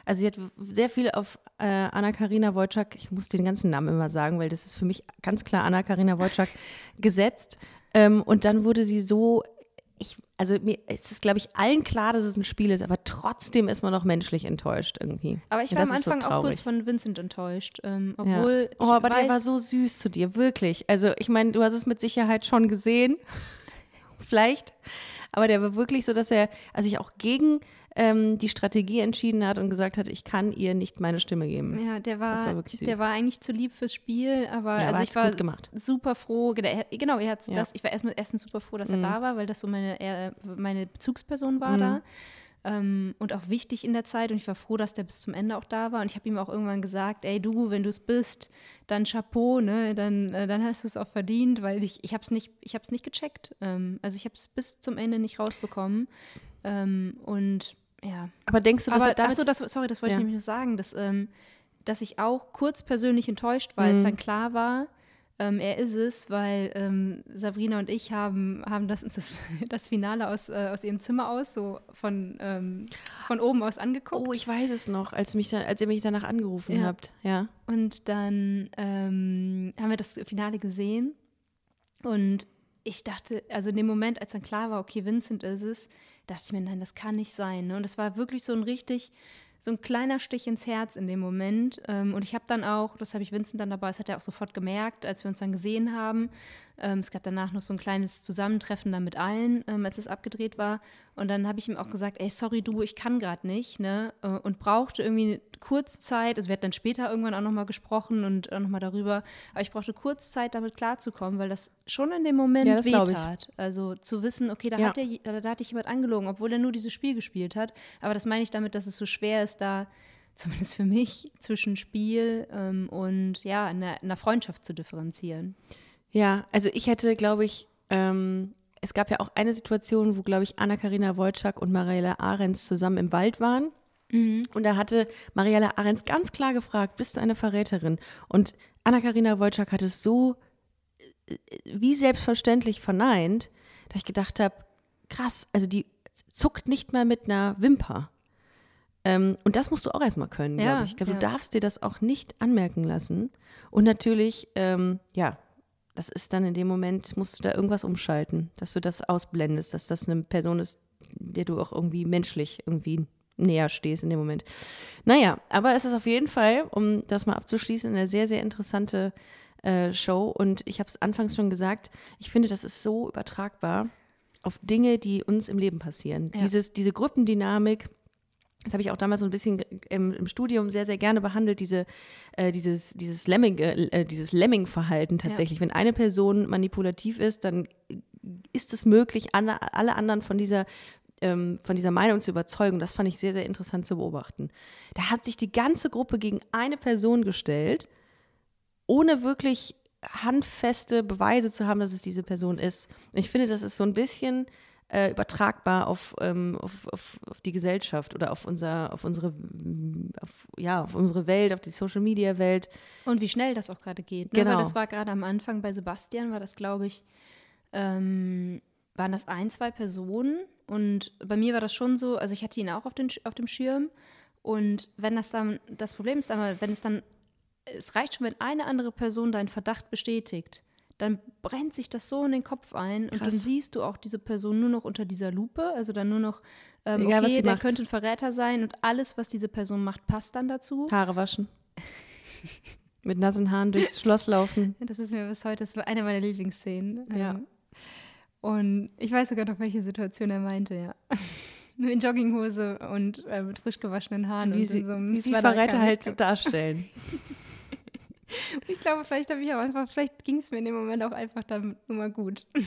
also sie hat sehr viel auf äh, Anna-Karina Wojcik, ich muss den ganzen Namen immer sagen, weil das ist für mich ganz klar Anna-Karina Wojcik gesetzt. Ähm, und dann wurde sie so, ich, also mir es ist, glaube ich, allen klar, dass es ein Spiel ist, aber trotzdem ist man noch menschlich enttäuscht irgendwie. Aber ich war am ist so Anfang auch kurz von Vincent enttäuscht. Ähm, Ja. obwohl Oh, ich aber weiß, der war so süß zu dir, wirklich. Also ich meine, du hast es mit Sicherheit schon gesehen, vielleicht, aber der war wirklich so, dass er also sich auch gegen ähm, die Strategie entschieden hat und gesagt hat, ich kann ihr nicht meine Stimme geben. Ja, der war, war der war eigentlich zu lieb fürs Spiel, aber Ja, aber also ich war super froh. Genau, er- Genau, er hat's Ja. Mhm. das. Ich war erstmal erstens super froh, dass er da war, weil das so meine, er, meine Bezugsperson war da. Ähm, und auch wichtig in der Zeit. Und ich war froh, dass der bis zum Ende auch da war. Und ich habe ihm auch irgendwann gesagt, ey du, wenn du es bist, dann Chapeau, ne? Dann, äh, dann hast du es auch verdient, weil ich, ich habe es nicht, ich hab's nicht gecheckt. Ähm, also ich habe es bis zum Ende nicht rausbekommen. Ähm, und ja, Aber denkst du, dass aber er damit achso, das, sorry, das wollte Ja. ich nämlich noch sagen, dass, ähm, dass ich auch kurz persönlich enttäuscht war, als Mhm. dann klar war, ähm, er ist es, weil ähm, Sabrina und ich haben, haben das, das, das Finale aus, äh, aus ihrem Zimmer aus, so von, ähm, von oben aus angeguckt. Oh, ich weiß es noch, als, mich da, als ihr mich danach angerufen Ja. habt. Ja. Und dann ähm, haben wir das Finale gesehen und ich dachte, also in dem Moment, als dann klar war, okay, Vincent ist es, dachte ich mir, nein, das kann nicht sein. Ne? Und es war wirklich so ein richtig, so ein kleiner Stich ins Herz in dem Moment. Ähm, und ich habe dann auch, das habe ich Vincent dann dabei, das hat er auch sofort gemerkt, als wir uns dann gesehen haben. Ähm, es gab danach noch so ein kleines Zusammentreffen dann mit allen, ähm, als es abgedreht war. Und dann habe ich ihm auch gesagt, ey, sorry du, ich kann gerade nicht, ne? Äh, Und brauchte irgendwie kurz Zeit, also wir hatten dann später irgendwann auch nochmal gesprochen und auch nochmal darüber, aber ich brauchte kurz Zeit, damit klarzukommen, weil das schon in dem Moment Ja, wehtat. Also zu wissen, okay, da, Ja. hat er, da, da hat dich jemand angelogen, obwohl er nur dieses Spiel gespielt hat. Aber das meine ich damit, dass es so schwer ist, da zumindest für mich zwischen Spiel ähm, und ja, einer, einer Freundschaft zu differenzieren. Ja, also ich hätte, glaube ich, ähm, es gab ja auch eine Situation, wo, glaube ich, Anna-Karina Wojcik und Mariella Ahrens zusammen im Wald waren. Und da hatte Mariella Ahrens ganz klar gefragt, bist du eine Verräterin? Und Anna-Karina Wojcik hat es so äh, wie selbstverständlich verneint, dass ich gedacht habe, krass, also die zuckt nicht mal mit einer Wimper. Ähm, und das musst du auch erstmal können, Ja, glaube ich. Ich glaube, ja. du darfst dir das auch nicht anmerken lassen. Und natürlich, ähm, ja, das ist dann in dem Moment, musst du da irgendwas umschalten, dass du das ausblendest, dass das eine Person ist, der du auch irgendwie menschlich irgendwie näher stehst in dem Moment. Naja, aber es ist auf jeden Fall, um das mal abzuschließen, eine sehr, sehr interessante äh, Show. Und ich habe es anfangs schon gesagt, ich finde, das ist so übertragbar auf Dinge, die uns im Leben passieren. Ja. Dieses, diese Gruppendynamik, das habe ich auch damals so ein bisschen im, im Studium sehr, sehr gerne behandelt, diese, äh, dieses, dieses Lemming, äh, dieses Lemming-Verhalten tatsächlich. Wenn eine Person manipulativ ist, dann ist es möglich, alle, alle anderen von dieser, ähm, von dieser Meinung zu überzeugen. Das fand ich sehr, sehr interessant zu beobachten. Da hat sich die ganze Gruppe gegen eine Person gestellt, ohne wirklich handfeste Beweise zu haben, dass es diese Person ist. Und ich finde, das ist so ein bisschen äh, übertragbar auf, ähm, auf, auf, auf die Gesellschaft oder auf unser, auf unsere, mm, auf, ja, auf unsere Welt, auf die Social Media Welt. Und wie schnell das auch gerade geht. Ne? Genau. Weil das war gerade am Anfang bei Sebastian, war das, glaube ich, ähm, waren das ein, zwei Personen. Und bei mir war das schon so, also ich hatte ihn auch auf, den, auf dem Schirm. Und wenn das dann, das Problem ist aber, wenn es dann, es reicht schon, wenn eine andere Person deinen Verdacht bestätigt, dann brennt sich das so in den Kopf ein und dann Krass. siehst du auch diese Person nur noch unter dieser Lupe, also dann nur noch, ähm, Egal, was okay, sie der macht. könnte ein Verräter sein und alles, was diese Person macht, passt dann dazu. Haare waschen. Mit nassen Haaren durchs Schloss laufen. Das ist mir bis heute das war eine meiner Lieblingsszenen. Ja. Ähm, Und ich weiß sogar noch, welche Situation er meinte, ja. In Jogginghose und äh, mit frisch gewaschenen Haaren. Wie und sie, so wie sie Verräter halt so darstellen. Ich glaube, vielleicht habe ich auch einfach, vielleicht ging es mir in dem Moment auch einfach dann nur mal gut.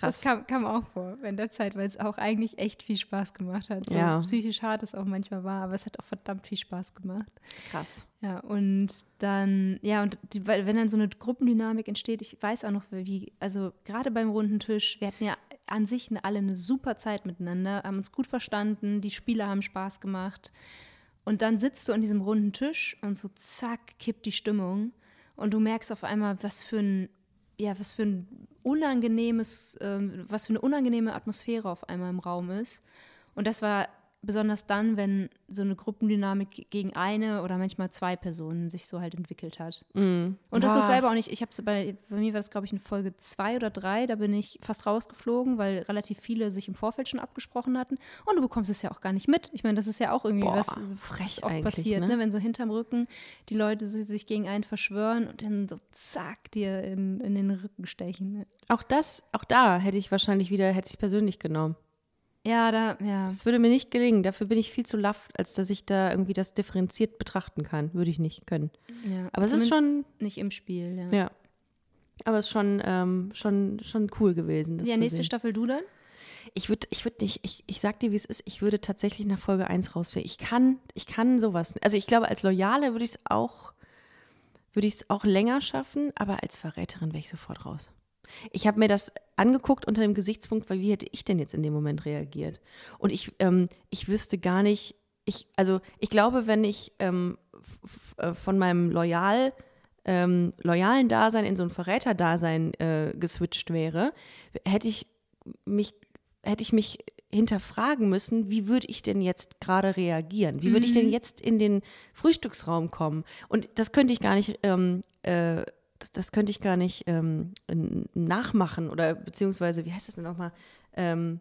Das Krass. kam, kam auch vor in der Zeit, weil es auch eigentlich echt viel Spaß gemacht hat. So Ja. psychisch hart es auch manchmal war, aber es hat auch verdammt viel Spaß gemacht. Krass. Ja, und dann, ja, und die, wenn dann so eine Gruppendynamik entsteht, ich weiß auch noch, wie, also gerade beim runden Tisch, wir hatten ja an sich alle eine super Zeit miteinander, haben uns gut verstanden, die Spieler haben Spaß gemacht. Und dann sitzt du an diesem runden Tisch und so zack, kippt die Stimmung. Und du merkst auf einmal, was für ein, ja, was für ein unangenehmes, ähm, was für eine unangenehme Atmosphäre auf einmal im Raum ist. Und das war besonders dann, wenn so eine Gruppendynamik gegen eine oder manchmal zwei Personen sich so halt entwickelt hat. Und das ist selber auch nicht, ich habe es bei, bei mir war das, glaube ich, in Folge zwei oder drei, da bin ich fast rausgeflogen, weil relativ viele sich im Vorfeld schon abgesprochen hatten. Und du bekommst es ja auch gar nicht mit. Ich meine, das ist ja auch irgendwie Boah, was so frech oft passiert, ne? ne? wenn so hinterm Rücken die Leute so, sich gegen einen verschwören und dann so zack dir in, in den Rücken stechen. Ne? Auch das, auch da hätte ich wahrscheinlich wieder, hätte ich es persönlich genommen. Ja, da, ja. Das würde mir nicht gelingen. Dafür bin ich viel zu laff, als dass ich da irgendwie das differenziert betrachten kann. Würde ich nicht können. ja. Aber es ist schon, Nicht im Spiel, ja. ja. Aber es ist schon, ähm, schon, schon cool gewesen. Ja, nächste sehen. Staffel du dann? Ich würde ich würd nicht, ich, ich sag dir, wie es ist, ich würde tatsächlich nach Folge 1 rausfliegen. Ich kann, ich kann sowas. Also ich glaube, als Loyale würde ich es auch, würde ich es auch länger schaffen, aber als Verräterin wäre ich sofort raus. Ich habe mir das angeguckt unter dem Gesichtspunkt, weil wie hätte ich denn jetzt in dem Moment reagiert? Und ich, ähm, ich wüsste gar nicht, ich, also ich glaube, wenn ich ähm, äh, von meinem Loyal, ähm, loyalen Dasein in so ein Verräterdasein äh, geswitcht wäre, hätte ich mich, hätte ich mich hinterfragen müssen, wie würde ich denn jetzt gerade reagieren? Wie würde ich denn jetzt in den Frühstücksraum kommen? Und das könnte ich gar nicht, ähm, äh, das, könnte ich gar nicht ähm, nachmachen oder beziehungsweise, wie heißt das denn nochmal? Ähm,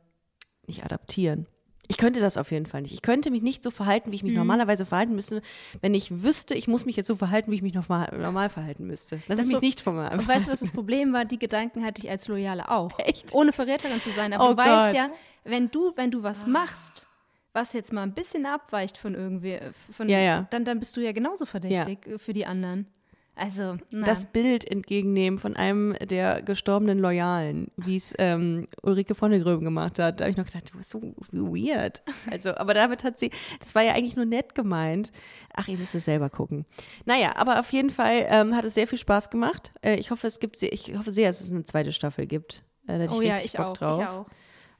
nicht adaptieren. Ich könnte das auf jeden Fall nicht. Ich könnte mich nicht so verhalten, wie ich mich normalerweise verhalten müsste, wenn ich wüsste, ich muss mich jetzt so verhalten, wie ich mich normal, normal verhalten müsste. Dann Das mich nicht von mir Und weißt du, was das Problem war? Die Gedanken hatte ich als Loyale auch. Echt? Ohne Verräterin zu sein. Aber Oh du weißt Gott. ja, wenn du, wenn du was machst, was jetzt mal ein bisschen abweicht von irgendwie, äh, von, Ja, ja. Dann, dann bist du ja genauso verdächtig äh, für die anderen. Also, na. das Bild entgegennehmen von einem der gestorbenen Loyalen, wie es ähm, Ulrike von der Gröben gemacht hat. Da habe ich noch gedacht, du bist so weird. Also, aber damit hat sie, das war ja eigentlich nur nett gemeint. Ach, ihr müsst es selber gucken. Naja, aber auf jeden Fall ähm, hat es sehr viel Spaß gemacht. Äh, ich hoffe, es gibt, sehr, ich hoffe sehr, dass es eine zweite Staffel gibt. Äh, da hätte oh ich ja, ich Bock auch, drauf. ich auch.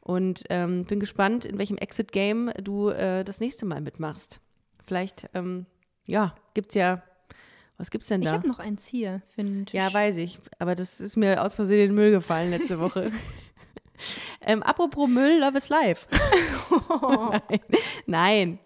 Und ähm, bin gespannt, in welchem Exit-Game du äh, das nächste Mal mitmachst. Vielleicht, ähm, ja, gibt's ja, was gibt's denn Ich da? habe noch eins hier für den Tisch. Ja, weiß ich. Aber das ist mir aus Versehen in den Müll gefallen letzte Woche. ähm, apropos Müll, Love is Life. Nein. Nein.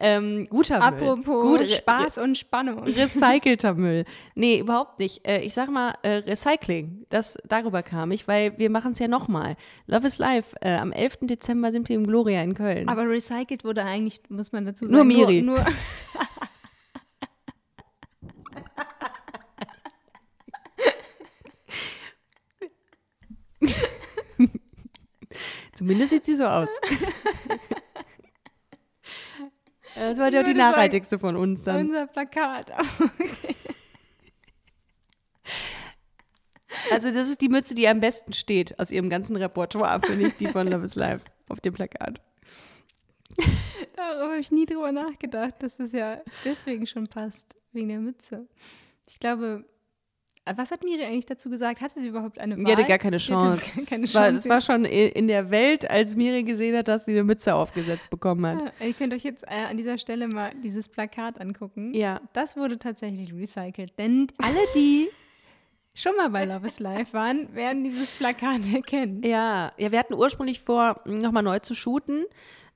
ähm, guter Müll. Apropos Gut, re- Spaß und Spannung. Recycelter Müll. Nee, überhaupt nicht. Äh, ich sag mal, äh, Recycling. Das, darüber kam ich, weil wir machen es ja nochmal. Love is Life. Äh, am 11. Dezember sind wir im Gloria in Köln. Aber recycelt wurde eigentlich, muss man dazu sagen. Nur Miri. Nur, nur Zumindest sieht sie so aus. Das war ja auch die nachhaltigste von uns dann. unser Plakat. Also das ist die Mütze, die am besten steht aus ihrem ganzen Repertoire, finde ich, die von Love is Life auf dem Plakat. Darüber habe ich nie drüber nachgedacht, dass es ja deswegen schon passt, wegen der Mütze. Ich glaube, was hat Miri eigentlich dazu gesagt? Hatte sie überhaupt eine Wahl? Die hatte gar keine Chance. gar keine war, das war schon in der Welt, als Miri gesehen hat, dass sie eine Mütze aufgesetzt bekommen hat. Ja, ihr könnt euch jetzt äh, an dieser Stelle mal dieses Plakat angucken. Ja. Das wurde tatsächlich recycelt. Denn alle, die schon mal bei Love is Life waren, werden dieses Plakat erkennen. Ja, ja, wir hatten ursprünglich vor, nochmal neu zu shooten.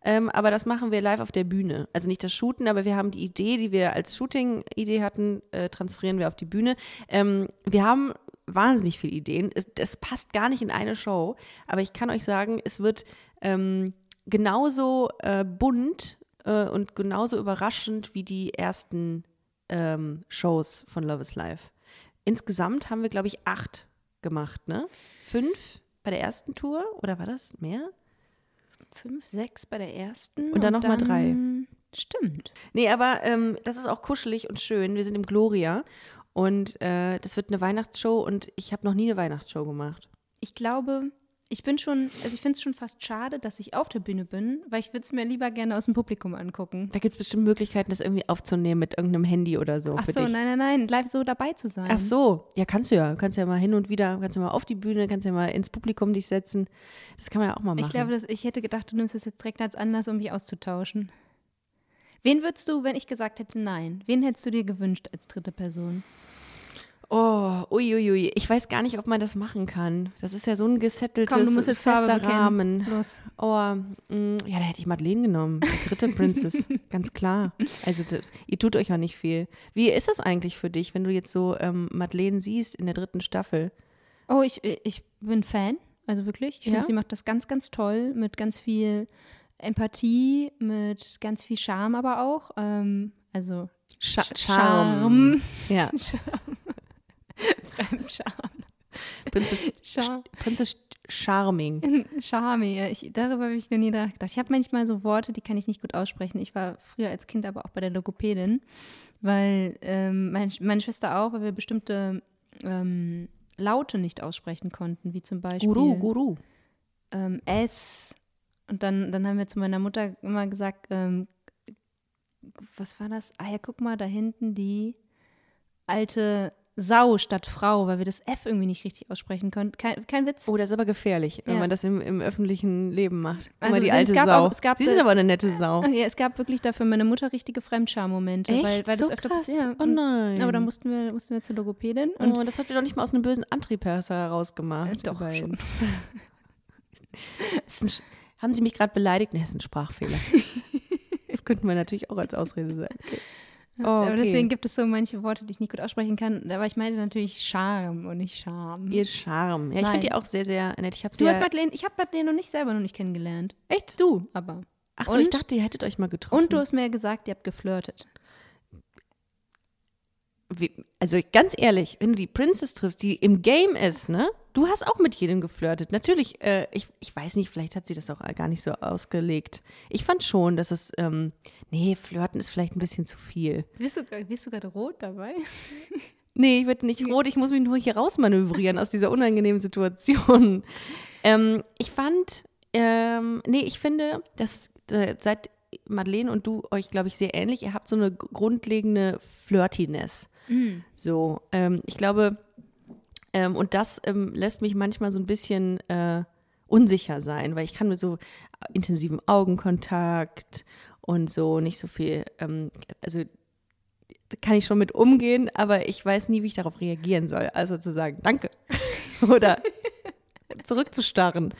Ähm, aber das machen wir live auf der Bühne. Also nicht das Shooten, aber wir haben die Idee, die wir als Shooting-Idee hatten, äh, transferieren wir auf die Bühne. Ähm, wir haben wahnsinnig viele Ideen. Es, das passt gar nicht in eine Show, aber ich kann euch sagen, es wird ähm, genauso äh, bunt äh, und genauso überraschend wie die ersten ähm, Shows von Love is Life. Insgesamt haben wir, glaube ich, acht gemacht, ne? Fünf bei der ersten Tour oder war das mehr? Fünf, sechs bei der ersten. Und dann noch mal drei. Stimmt. Nee, aber ähm, das ist auch kuschelig und schön. Wir sind im Gloria und äh, das wird eine Weihnachtsshow und ich habe noch nie eine Weihnachtsshow gemacht. Ich glaube, ich bin schon, also ich finde es schon fast schade, dass ich auf der Bühne bin, weil ich würde es mir lieber gerne aus dem Publikum angucken. Da gibt es bestimmt Möglichkeiten, das irgendwie aufzunehmen mit irgendeinem Handy oder so Ach für so, nein, nein, nein, live so dabei zu sein. Ach so, ja, kannst du ja. Kannst ja mal hin und wieder, kannst ja mal auf die Bühne, kannst ja mal ins Publikum dich setzen. Das kann man ja auch mal machen. Ich glaube, dass, ich hätte gedacht, du nimmst es jetzt direkt als Anlass, um mich auszutauschen. Wen würdest du, wenn ich gesagt hätte nein, wen hättest du dir gewünscht als dritte Person? Oh, uiuiui. Ich weiß gar nicht, ob man das machen kann. Das ist ja so ein gesetteltes, Komm, du musst jetzt Farbe fester bekennen. Rahmen. Los. Oh, mh, ja, da hätte ich Madeleine genommen. Die dritte Princess, ganz klar. Also das, ihr tut euch ja nicht viel. Wie ist das eigentlich für dich, wenn du jetzt so ähm, Madeleine siehst in der dritten Staffel? Oh, ich, ich bin Fan, also wirklich. Ich Ja? finde, sie macht das ganz, ganz toll, mit ganz viel Empathie, mit ganz viel Charme aber auch. Ähm, also Sch- Charme. Ja, Fremdscham. Prinzess. Prinzess Charming. Charme, ja. Ich, darüber habe ich noch nie nachgedacht. Ich habe manchmal so Worte, die kann ich nicht gut aussprechen. Ich war früher als Kind aber auch bei der Logopädin, weil ähm, mein, meine Schwester auch, weil wir bestimmte ähm, Laute nicht aussprechen konnten, wie zum Beispiel Guru, Guru. ähm, S. Und dann, dann haben wir zu meiner Mutter immer gesagt, ähm, was war das? Ah ja, guck mal, da hinten die alte Sau statt Frau, weil wir das F irgendwie nicht richtig aussprechen konnten. Kein, kein Witz. Oh, das ist aber gefährlich, wenn Ja. man das im, im öffentlichen Leben macht. Also, mal, die es alte gab Sau. auch- Sie ist aber eine nette Sau. Ja, es gab wirklich dafür meine Mutter richtige Fremdscham-Momente. Weil, weil das so öfter krass. passiert. Oh nein. Aber dann mussten wir, mussten wir zur Logopädin. Und oh, das hat ihr doch nicht mal aus einem bösen Antriebhasser herausgemacht. Äh, doch, schon. Das ein, haben Sie mich gerade beleidigt? Das ist ein Sprachfehler. das könnte man natürlich auch als Ausrede sein. Okay. Oh, okay. deswegen gibt es so manche Worte, die ich nicht gut aussprechen kann. Aber ich meinte natürlich Charme und nicht Charme. Ihr Charme. Ja, ich Nein. finde die auch sehr, sehr nett. Ich habe Du hast Madeleine, ich habe Madeleine noch nicht selber noch nicht kennengelernt. Echt? Du, aber. Ach so, ich Und? dachte, ihr hättet euch mal getroffen. Und du hast mir gesagt, ihr habt geflirtet. Wie, also ganz ehrlich, wenn du die Princess triffst, die im Game ist, ne? Du hast auch mit jedem geflirtet. Natürlich, äh, ich, ich weiß nicht, vielleicht hat sie das auch gar nicht so ausgelegt. Ich fand schon, dass es, ähm, nee, flirten ist vielleicht ein bisschen zu viel. Bist du, bist du gerade rot dabei? Nee, ich werde nicht rot, ich muss mich nur hier rausmanövrieren aus dieser unangenehmen Situation. Ähm, ich fand, ähm, nee, ich finde, dass äh, seit Madeleine und du euch, glaube ich, sehr ähnlich. Ihr habt so eine grundlegende Flirtiness. So, ähm, ich glaube, ähm, und das ähm, lässt mich manchmal so ein bisschen äh, unsicher sein, weil ich kann mit so intensivem Augenkontakt und so nicht so viel, ähm, also kann ich schon mit umgehen, aber ich weiß nie, wie ich darauf reagieren soll. Also zu sagen, danke. Oder zurückzustarren.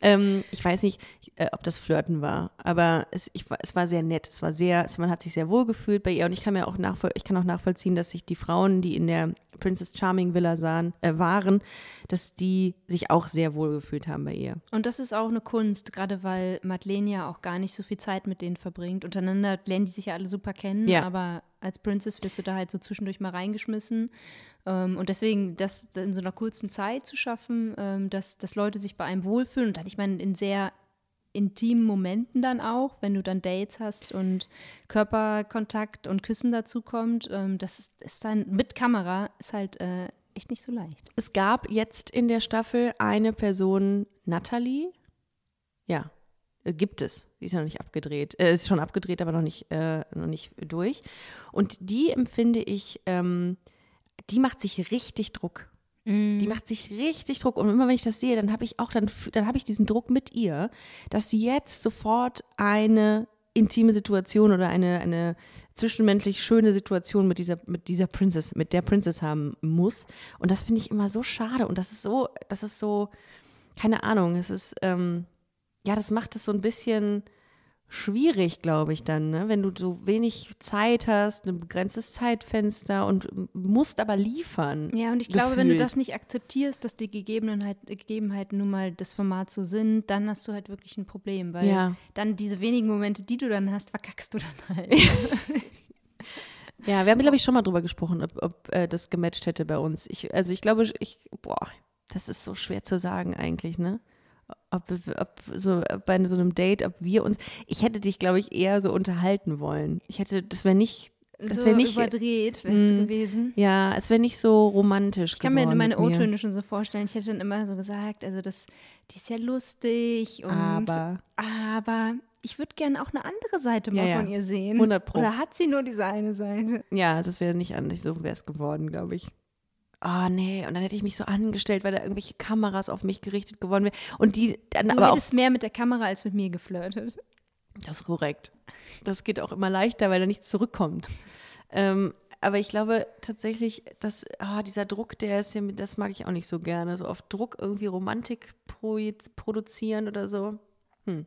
Ähm, ich weiß nicht, äh, ob das Flirten war, aber es, ich, war- es war sehr nett. Es war sehr, es, man hat sich sehr wohl gefühlt bei ihr und ich kann mir auch nachvoll, ich kann auch nachvollziehen, dass sich die Frauen, die in der Princess Charming Villa sahen, äh, waren, dass die sich auch sehr wohl gefühlt haben bei ihr. Und das ist auch eine Kunst, gerade weil Madeleine ja auch gar nicht so viel Zeit mit denen verbringt. Untereinander lernen die sich ja alle super kennen, Ja. aber als Princess wirst du da halt so zwischendurch mal reingeschmissen. Ähm, und deswegen, das in so einer kurzen Zeit zu schaffen, ähm, dass, dass Leute sich bei einem wohlfühlen und dann, ich meine, in sehr intimen Momenten dann auch, wenn du dann Dates hast und Körperkontakt und Küssen dazu kommt, ähm, das ist, dann mit Kamera ist halt äh, echt nicht so leicht. Es gab jetzt in der Staffel eine Person, Natalie. Ja, äh, gibt es. Die ist ja noch nicht abgedreht. Äh, ist schon abgedreht, aber noch nicht, äh, noch nicht durch. Und die empfinde ich, ähm, die macht sich richtig Druck. Die macht sich richtig Druck. Und immer wenn ich das sehe, dann habe ich auch, dann, dann habe ich diesen Druck mit ihr, dass sie jetzt sofort eine intime Situation oder eine, eine zwischenmenschlich schöne Situation mit dieser, mit dieser Princess, mit der Princess haben muss. Und das finde ich immer so schade. Und das ist so, das ist so, keine Ahnung, es ist, ähm, ja, das macht es so ein bisschen schwierig, glaube ich, dann, ne? wenn du so wenig Zeit hast, ein begrenztes Zeitfenster und musst aber liefern. Ja, und ich glaube, wenn du gefühlt. das nicht akzeptierst, dass die Gegebenheit, Gegebenheiten nun mal das Format so sind, dann hast du halt wirklich ein Problem, weil Ja. dann diese wenigen Momente, die du dann hast, verkackst du dann halt. Ja, wir haben, glaube ich, schon mal drüber gesprochen, ob, ob äh, das gematcht hätte bei uns. Ich, also ich glaube, ich, boah, das ist so schwer zu sagen eigentlich, ne? Ob, ob so bei so einem Date, ob wir uns, ich hätte dich, glaube ich, eher so unterhalten wollen. Ich hätte, das wäre nicht, das so wäre nicht, überdreht wärst du Mm. gewesen. ja, es wäre nicht so romantisch Ich kann mir meine. O-Töne schon so vorstellen. Ich hätte dann immer so gesagt, also das, die ist ja lustig und Aber, aber ich würde gerne auch eine andere Seite mal Ja, ja. von ihr sehen. 100 Pro. Oder hat sie nur diese eine Seite? ja, das wäre nicht anders, so wäre es geworden, glaube ich. Oh nee, und dann hätte ich mich so angestellt, weil da irgendwelche Kameras auf mich gerichtet geworden wären. Und die dann Du aber auch mehr mit der Kamera als mit mir geflirtet. Das ist korrekt. Das geht auch immer leichter, weil da nichts zurückkommt. Ähm, aber ich glaube tatsächlich, dass ah, dieser Druck, der ist ja, mit- das mag ich auch nicht so gerne. So auf Druck irgendwie Romantik produzieren oder so. Hm.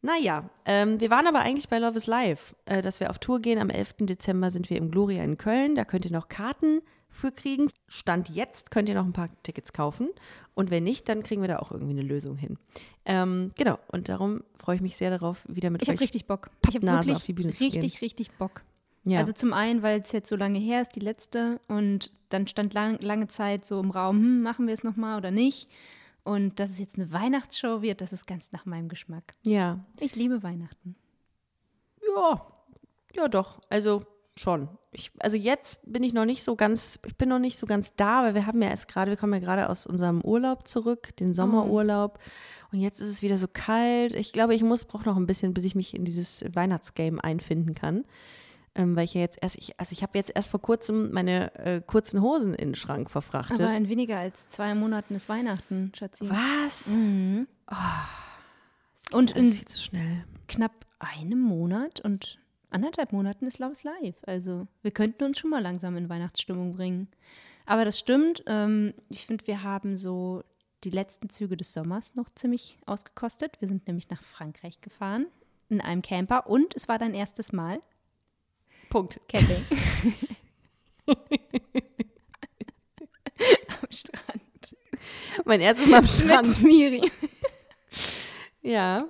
Naja, ähm, wir waren aber eigentlich bei Love is Live, äh, dass wir auf Tour gehen. Am 11. Dezember sind wir im Gloria in Köln. Da könnt ihr noch Karten für kriegen. Stand jetzt könnt ihr noch ein paar Tickets kaufen. Und wenn nicht, dann kriegen wir da auch irgendwie eine Lösung hin. Ähm, genau, und darum freue ich mich sehr darauf, wieder mit Ich euch habe richtig Bock. Ich habe wirklich auf die Bühne zu richtig, richtig Bock. ja. Also zum einen, weil es jetzt so lange her ist, die letzte, und dann stand lang, lange Zeit so im Raum, hm, machen wir es nochmal oder nicht. Und dass es jetzt eine Weihnachtsshow wird, das ist ganz nach meinem Geschmack. ja. Ich liebe Weihnachten. Ja, ja doch. Also schon. Ich, also jetzt bin ich noch nicht so ganz, ich bin noch nicht so ganz da, weil wir haben ja erst gerade, wir kommen ja gerade aus unserem Urlaub zurück, den Sommerurlaub. Und jetzt ist es wieder so kalt. Ich glaube, ich muss, brauche noch ein bisschen, bis ich mich in dieses Weihnachtsgame einfinden kann. Ähm, weil ich ja jetzt erst, ich, also ich habe jetzt erst vor kurzem meine äh, kurzen Hosen in den Schrank verfrachtet. Aber in weniger als zwei Monaten ist Weihnachten, Schatzi. Was? Mhm. Und Das ist in viel zu schnell. knapp einem Monat und anderthalb Monaten ist Love's Live. Also wir könnten uns schon mal langsam in Weihnachtsstimmung bringen. Aber das stimmt. Ähm, ich finde, wir haben so die letzten Züge des Sommers noch ziemlich ausgekostet. Wir sind nämlich nach Frankreich gefahren in einem Camper und es war dein erstes Mal Punkt. Camping. Am Strand. Mein erstes Mal am Strand. Mit Miri. Ja.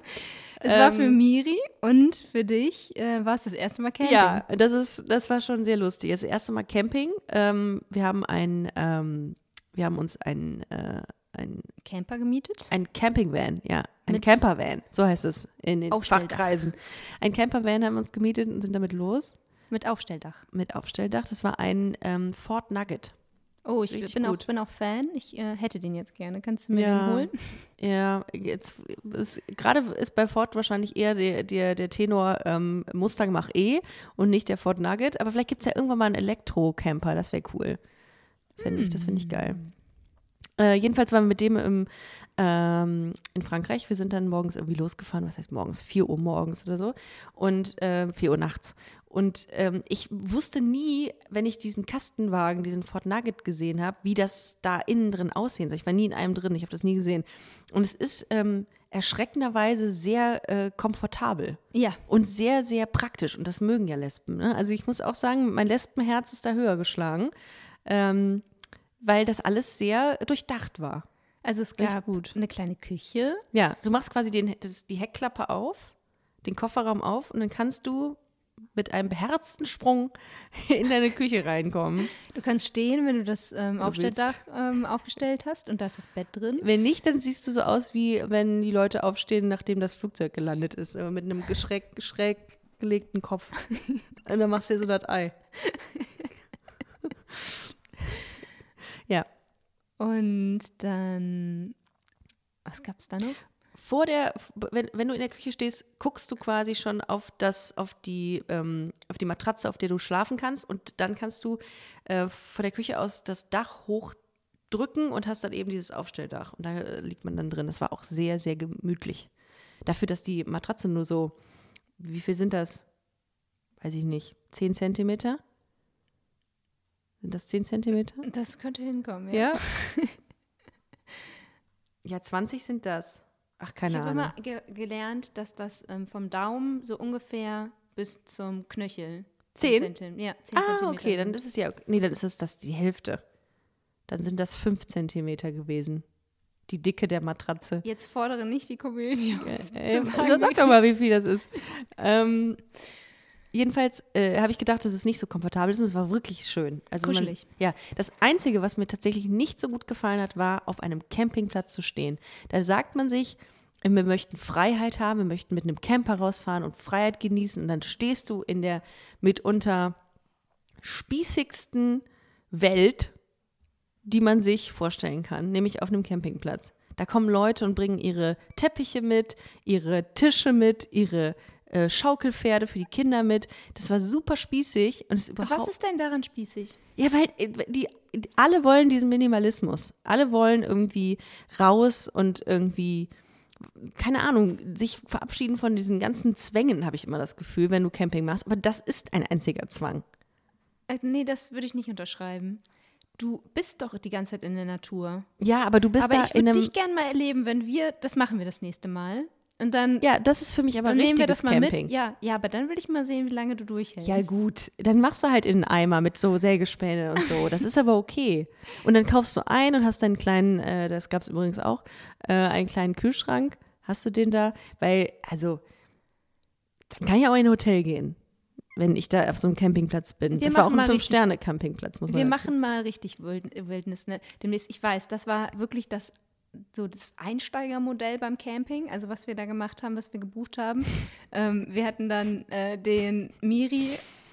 Es war für Ähm, Miri und für dich äh, war es das erste Mal Camping. Ja, das ist, das war schon sehr lustig. Das erste Mal Camping. Ähm, wir haben ein, ähm, wir haben uns ein, äh, ein, Camper gemietet. ein Campingvan, ja, ein Mit- Campervan, so heißt es in den. Fachkreisen. Ein Campervan haben wir uns gemietet und sind damit los Mit Aufstelldach. mit Aufstelldach. Das war ein ähm, Ford Nugget. Oh, ich Richtig bin auch, bin auch Fan. Ich äh, hätte den jetzt gerne. Kannst du mir Ja. den holen? Ja, jetzt ist, gerade ist bei Ford wahrscheinlich eher der, der, der Tenor ähm, Mustang Mach E und nicht der Ford Nugget. Aber vielleicht gibt es ja irgendwann mal einen Elektro-Camper, das wäre cool. Finde ich, das finde ich geil. Äh, jedenfalls waren wir mit dem im, ähm, in Frankreich. Wir sind dann morgens irgendwie losgefahren, was heißt morgens? 4 Uhr morgens oder so. Und äh, 4 Uhr nachts. Und ähm, ich wusste nie, wenn ich diesen Kastenwagen, diesen Ford Nugget gesehen habe, wie das da innen drin aussehen soll. Ich war nie in einem drin, ich habe das nie gesehen. Und es ist ähm, erschreckenderweise sehr äh, komfortabel Ja. und sehr, sehr praktisch. Und das mögen ja Lesben. Ne? Also ich muss auch sagen, mein Lesbenherz ist da höher geschlagen, ähm, weil das alles sehr durchdacht war. Also es gab gut. eine kleine Küche. Ja, du machst quasi den, das, die Heckklappe auf, den Kofferraum auf und dann kannst du mit einem beherzten Sprung in deine Küche reinkommen. Du kannst stehen, wenn du das ähm, Aufstelldach ähm, aufgestellt hast und da ist das Bett drin. Wenn nicht, dann siehst du so aus, wie wenn die Leute aufstehen, nachdem das Flugzeug gelandet ist, aber mit einem schräg, schräg gelegten Kopf. Und dann machst du dir so das Ei. ja. Und dann, was gab es da noch? Vor der, wenn, wenn du in der Küche stehst, guckst du quasi schon auf das, auf die, ähm, auf die Matratze, auf der du schlafen kannst und dann kannst du äh, von der Küche aus das Dach hochdrücken und hast dann eben dieses Aufstelldach und da äh, liegt man dann drin. Das war auch sehr, sehr gemütlich. Dafür, dass die Matratze nur so wie viel sind das? Weiß ich nicht. 10 Zentimeter? Sind das 10 Zentimeter? Das könnte hinkommen, Ja. ja, 20 sind das. Ach, Ich keine habe Ahnung. immer ge gelernt, dass das ähm, vom Daumen so ungefähr bis zum Knöchel. Zehn? Zentim- Ja, 10 Ah, Zentimeter. okay, dann ist es ja, okay. nee, dann ist es das die Hälfte. Dann sind das 5 Zentimeter gewesen. Die Dicke der Matratze. Jetzt fordere nicht die Community auf. Ey, zu sagen, sag doch mal, wie viel das ist. ähm, jedenfalls äh, habe ich gedacht, dass es nicht so komfortabel ist und es war wirklich schön. Also Kuschelig. Man, ja, das Einzige, was mir tatsächlich nicht so gut gefallen hat, war, auf einem Campingplatz zu stehen. Da sagt man sich, wir möchten Freiheit haben, wir möchten mit einem Camper rausfahren und Freiheit genießen und dann stehst du in der mitunter spießigsten Welt, die man sich vorstellen kann, nämlich auf einem Campingplatz. Da kommen Leute und bringen ihre Teppiche mit, ihre Tische mit, ihre äh, Schaukelpferde für die Kinder mit. Das war super spießig und es ist überhaupt Was ist denn daran spießig? ja, weil äh, die, alle wollen diesen Minimalismus. Alle wollen irgendwie raus und irgendwie keine Ahnung, sich verabschieden von diesen ganzen Zwängen, habe ich immer das Gefühl, wenn du Camping machst. Aber das ist ein einziger Zwang. Äh, nee, das würde ich nicht unterschreiben. Du bist doch die ganze Zeit in der Natur. Ja, aber du bist Aber da ich in würde einem. dich gern mal erleben, wenn wir, das machen wir das nächste Mal. Und dann, Ja, das ist für mich aber dann nehmen wir richtiges das mal Camping. mit. Ja, ja, aber dann will ich mal sehen, wie lange du durchhältst. Ja, gut. Dann machst du halt in einen Eimer mit so Sägespäne und so. Das ist aber okay. Und dann kaufst du ein und hast deinen kleinen, äh, das gab es übrigens auch, äh, einen kleinen Kühlschrank. Hast du den da? Weil, also, dann kann ich auch in ein Hotel gehen, wenn ich da auf so einem Campingplatz bin. Wir das war auch ein Fünf-Sterne-Campingplatz, muss man Wir machen mal richtig Wild- Wildnis, ne? Demnächst, ich weiß, das war wirklich das so das Einsteigermodell beim Camping, also was wir da gemacht haben, was wir gebucht haben. ähm, wir hatten dann äh, den Miri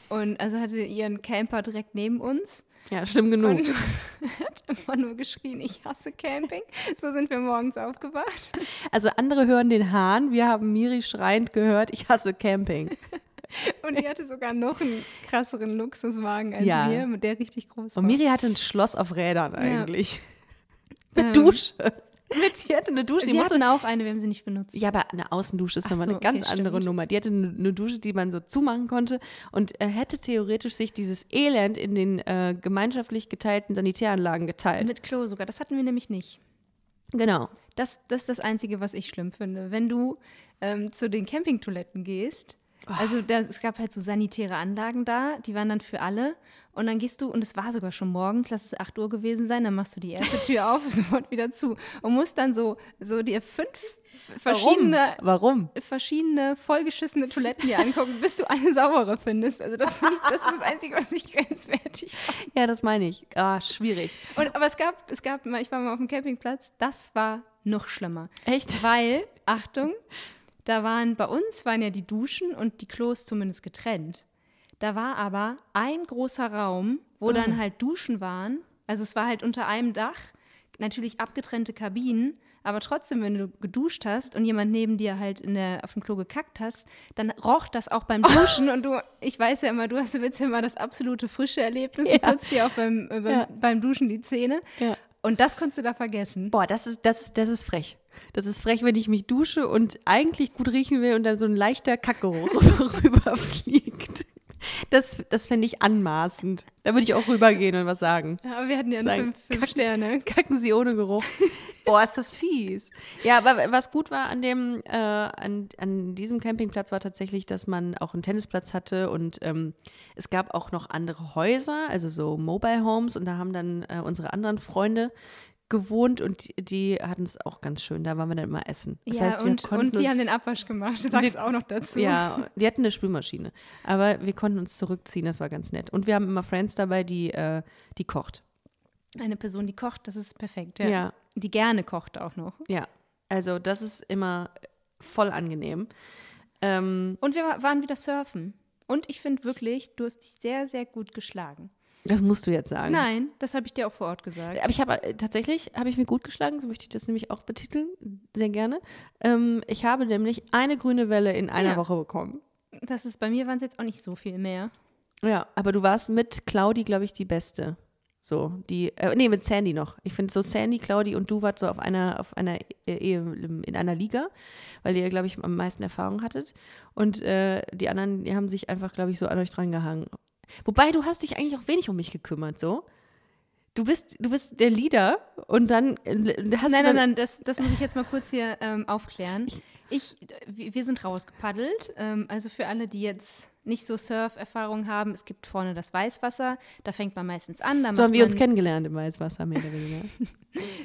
und also hatte ihren Camper direkt neben uns Ja, schlimm genug. und hat immer nur geschrien, ich hasse Camping. So sind wir morgens aufgewacht. Also andere hören den Hahn, wir haben Miri schreiend gehört, ich hasse Camping. Und die hatte sogar noch einen krasseren Luxuswagen als Ja. wir, mit der richtig groß war. Und Miri hatte ein Schloss auf Rädern eigentlich. Ähm, Mit Dusche. Mit, die hatte eine Dusche, die musste hatten auch eine, wir haben sie nicht benutzt. Ja, aber eine Außendusche ist Ach nochmal so, eine ganz okay, andere stimmt. Nummer. Die hatte eine, eine Dusche, die man so zumachen konnte und er hätte theoretisch sich dieses Elend in den äh, gemeinschaftlich geteilten Sanitäranlagen geteilt. Mit Klo sogar, das hatten wir nämlich nicht. genau. Das, das ist das Einzige, was ich schlimm finde. Wenn du ähm, zu den Campingtoiletten gehst, also da, es gab halt so sanitäre Anlagen da, die waren dann für alle. Und dann gehst du, und es war sogar schon morgens, lass es 8 Uhr gewesen sein, dann machst du die erste Tür auf, sofort wieder zu. Und musst dann so, so dir fünf verschiedene, Warum? verschiedene vollgeschissene Toiletten dir angucken, bis du eine saubere findest. Also das finde ich, das ist das Einzige, was ich grenzwertig fand. Ja, das meine ich. Ah, schwierig. Und, aber es gab, es gab mal, ich war mal auf dem Campingplatz, das war noch schlimmer. Echt? Weil, Achtung, da waren bei uns waren ja die Duschen und die Klos zumindest getrennt. Da war aber ein großer Raum, wo dann halt Duschen waren. Also es war halt unter einem Dach, natürlich abgetrennte Kabinen, aber trotzdem, wenn du geduscht hast und jemand neben dir halt in der, auf dem Klo gekackt hast, dann roch das auch beim Duschen und du, ich weiß ja immer, du hast jetzt immer das absolute frische Erlebnis, du Ja. putzt dir auch beim, äh, beim, Ja. beim Duschen die Zähne. Ja. Und das konntest du da vergessen. Boah, das ist, das, ist, das ist frech. Das ist frech, wenn ich mich dusche und eigentlich gut riechen will und dann so ein leichter Kackgeruch rüberfliegt. Das, das fände ich anmaßend. Da würde ich auch rübergehen und was sagen. Ja, aber wir hatten ja nur fünf, fünf Sterne. Kacken sie ohne Geruch. Boah, ist das fies. Ja, aber was gut war an dem, äh, an, an diesem Campingplatz war tatsächlich, dass man auch einen Tennisplatz hatte und ähm, es gab auch noch andere Häuser, also so Mobile Homes und da haben dann äh, unsere anderen Freunde gewohnt und die, hatten es auch ganz schön. Da waren wir dann immer essen. Das ja, heißt, wir und, konnten und die haben uns- den Abwasch gemacht, das sagst du auch noch dazu. ja, die hatten eine Spülmaschine. Aber wir konnten uns zurückziehen, das war ganz nett. Und wir haben immer Friends dabei, die, äh, die kocht. Eine Person, die kocht, das ist perfekt. Ja. Ja. Die gerne kocht auch noch. Ja, also das ist immer voll angenehm. Ähm, Und wir wa- waren wieder surfen. Und ich finde wirklich, du hast dich sehr, sehr gut geschlagen. Das musst du jetzt sagen. Nein, das habe ich dir auch vor Ort gesagt. Aber ich habe äh, tatsächlich habe ich mir gut geschlagen, so möchte ich das nämlich auch betiteln, sehr gerne. Ähm, ich habe nämlich eine grüne Welle in einer Ja. Woche bekommen. Das ist, bei mir waren es jetzt auch nicht so viel mehr. Ja, aber du warst mit Claudi, glaube ich, die Beste. So, die, äh, nee, mit Sandy noch. Ich finde so Sandy, Claudi und du wart so auf einer, auf einer, äh, in einer Liga, weil ihr, glaube ich, am meisten Erfahrung hattet. Und äh, die anderen, die haben sich einfach, glaube ich, so an euch dran gehangen. Wobei, du hast dich eigentlich auch wenig um mich gekümmert, so. Du bist, du bist der Leader und dann äh, hast Nein, du nein, nein, das, das muss ich jetzt mal kurz hier ähm, aufklären. Ich, wir wir sind rausgepaddelt. Ähm, also für alle, die jetzt nicht so Surf-Erfahrung haben, es gibt vorne das Weißwasser. Da fängt man meistens an. So haben wir uns kennengelernt im Weißwasser, mehr oder weniger.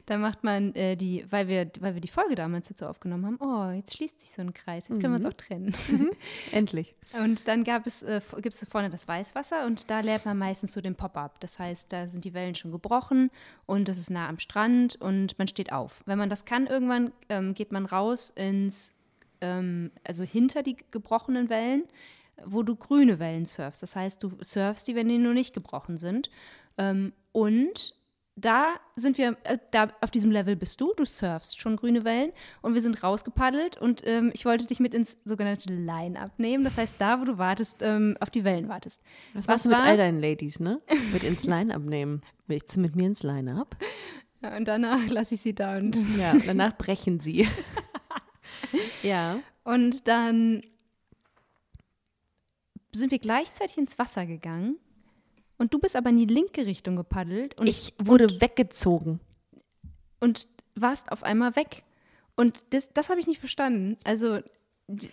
Da macht man äh, die, weil wir, weil wir die Folge damals dazu aufgenommen haben, oh, jetzt schließt sich so ein Kreis, jetzt können wir uns auch trennen. Endlich. Und dann gab es, äh, gibt es vorne das Weißwasser und da lernt man meistens so den Pop-up. Das heißt, da sind die Wellen schon gebrochen und es ist nah am Strand und man steht auf. Wenn man das kann, irgendwann ähm, geht man raus ins, ähm, also hinter die gebrochenen Wellen, wo du grüne Wellen surfst. Das heißt, du surfst die, wenn die nur nicht gebrochen sind. Ähm, und da sind wir, äh, da auf diesem Level bist du, du surfst schon grüne Wellen und wir sind rausgepaddelt und ähm, ich wollte dich mit ins sogenannte Line-Up nehmen. Das heißt, da, wo du wartest, ähm, auf die Wellen wartest. Was, Was machst du mit war? all deinen Ladies, ne? Mit ins Line-Up nehmen. Willst du mit mir ins Line-Up? Ja, und danach lasse ich sie da und, Ja, danach brechen sie. ja. und dann sind wir gleichzeitig ins Wasser gegangen und du bist aber in die linke Richtung gepaddelt und Ich wurde weggezogen. und warst auf einmal weg. Und das, das habe ich nicht verstanden. Also,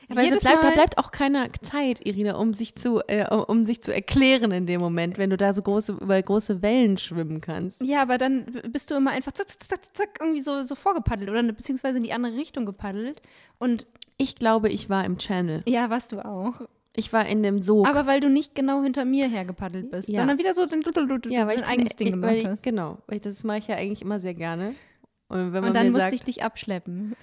Aber jedes bleibt, da bleibt auch keine Zeit, Irina, um sich zu, äh, um- sich zu erklären in dem Moment, wenn du da so große, über große Wellen schwimmen kannst. Ja, aber dann bist du immer einfach zack, zack, zack, zack, irgendwie so, so vorgepaddelt oder beziehungsweise in die andere Richtung gepaddelt. Und Ich glaube, ich war im Channel. ja, warst du auch. Ich war in dem Sog. Aber weil du nicht genau hinter mir hergepaddelt bist, Ja. sondern wieder so dein, ja, weil ich dein eigenes Ding ich, gemacht ich, hast. Genau, ich, das mache ich ja eigentlich immer sehr gerne. Und Und dann musste sagt, ich dich abschleppen.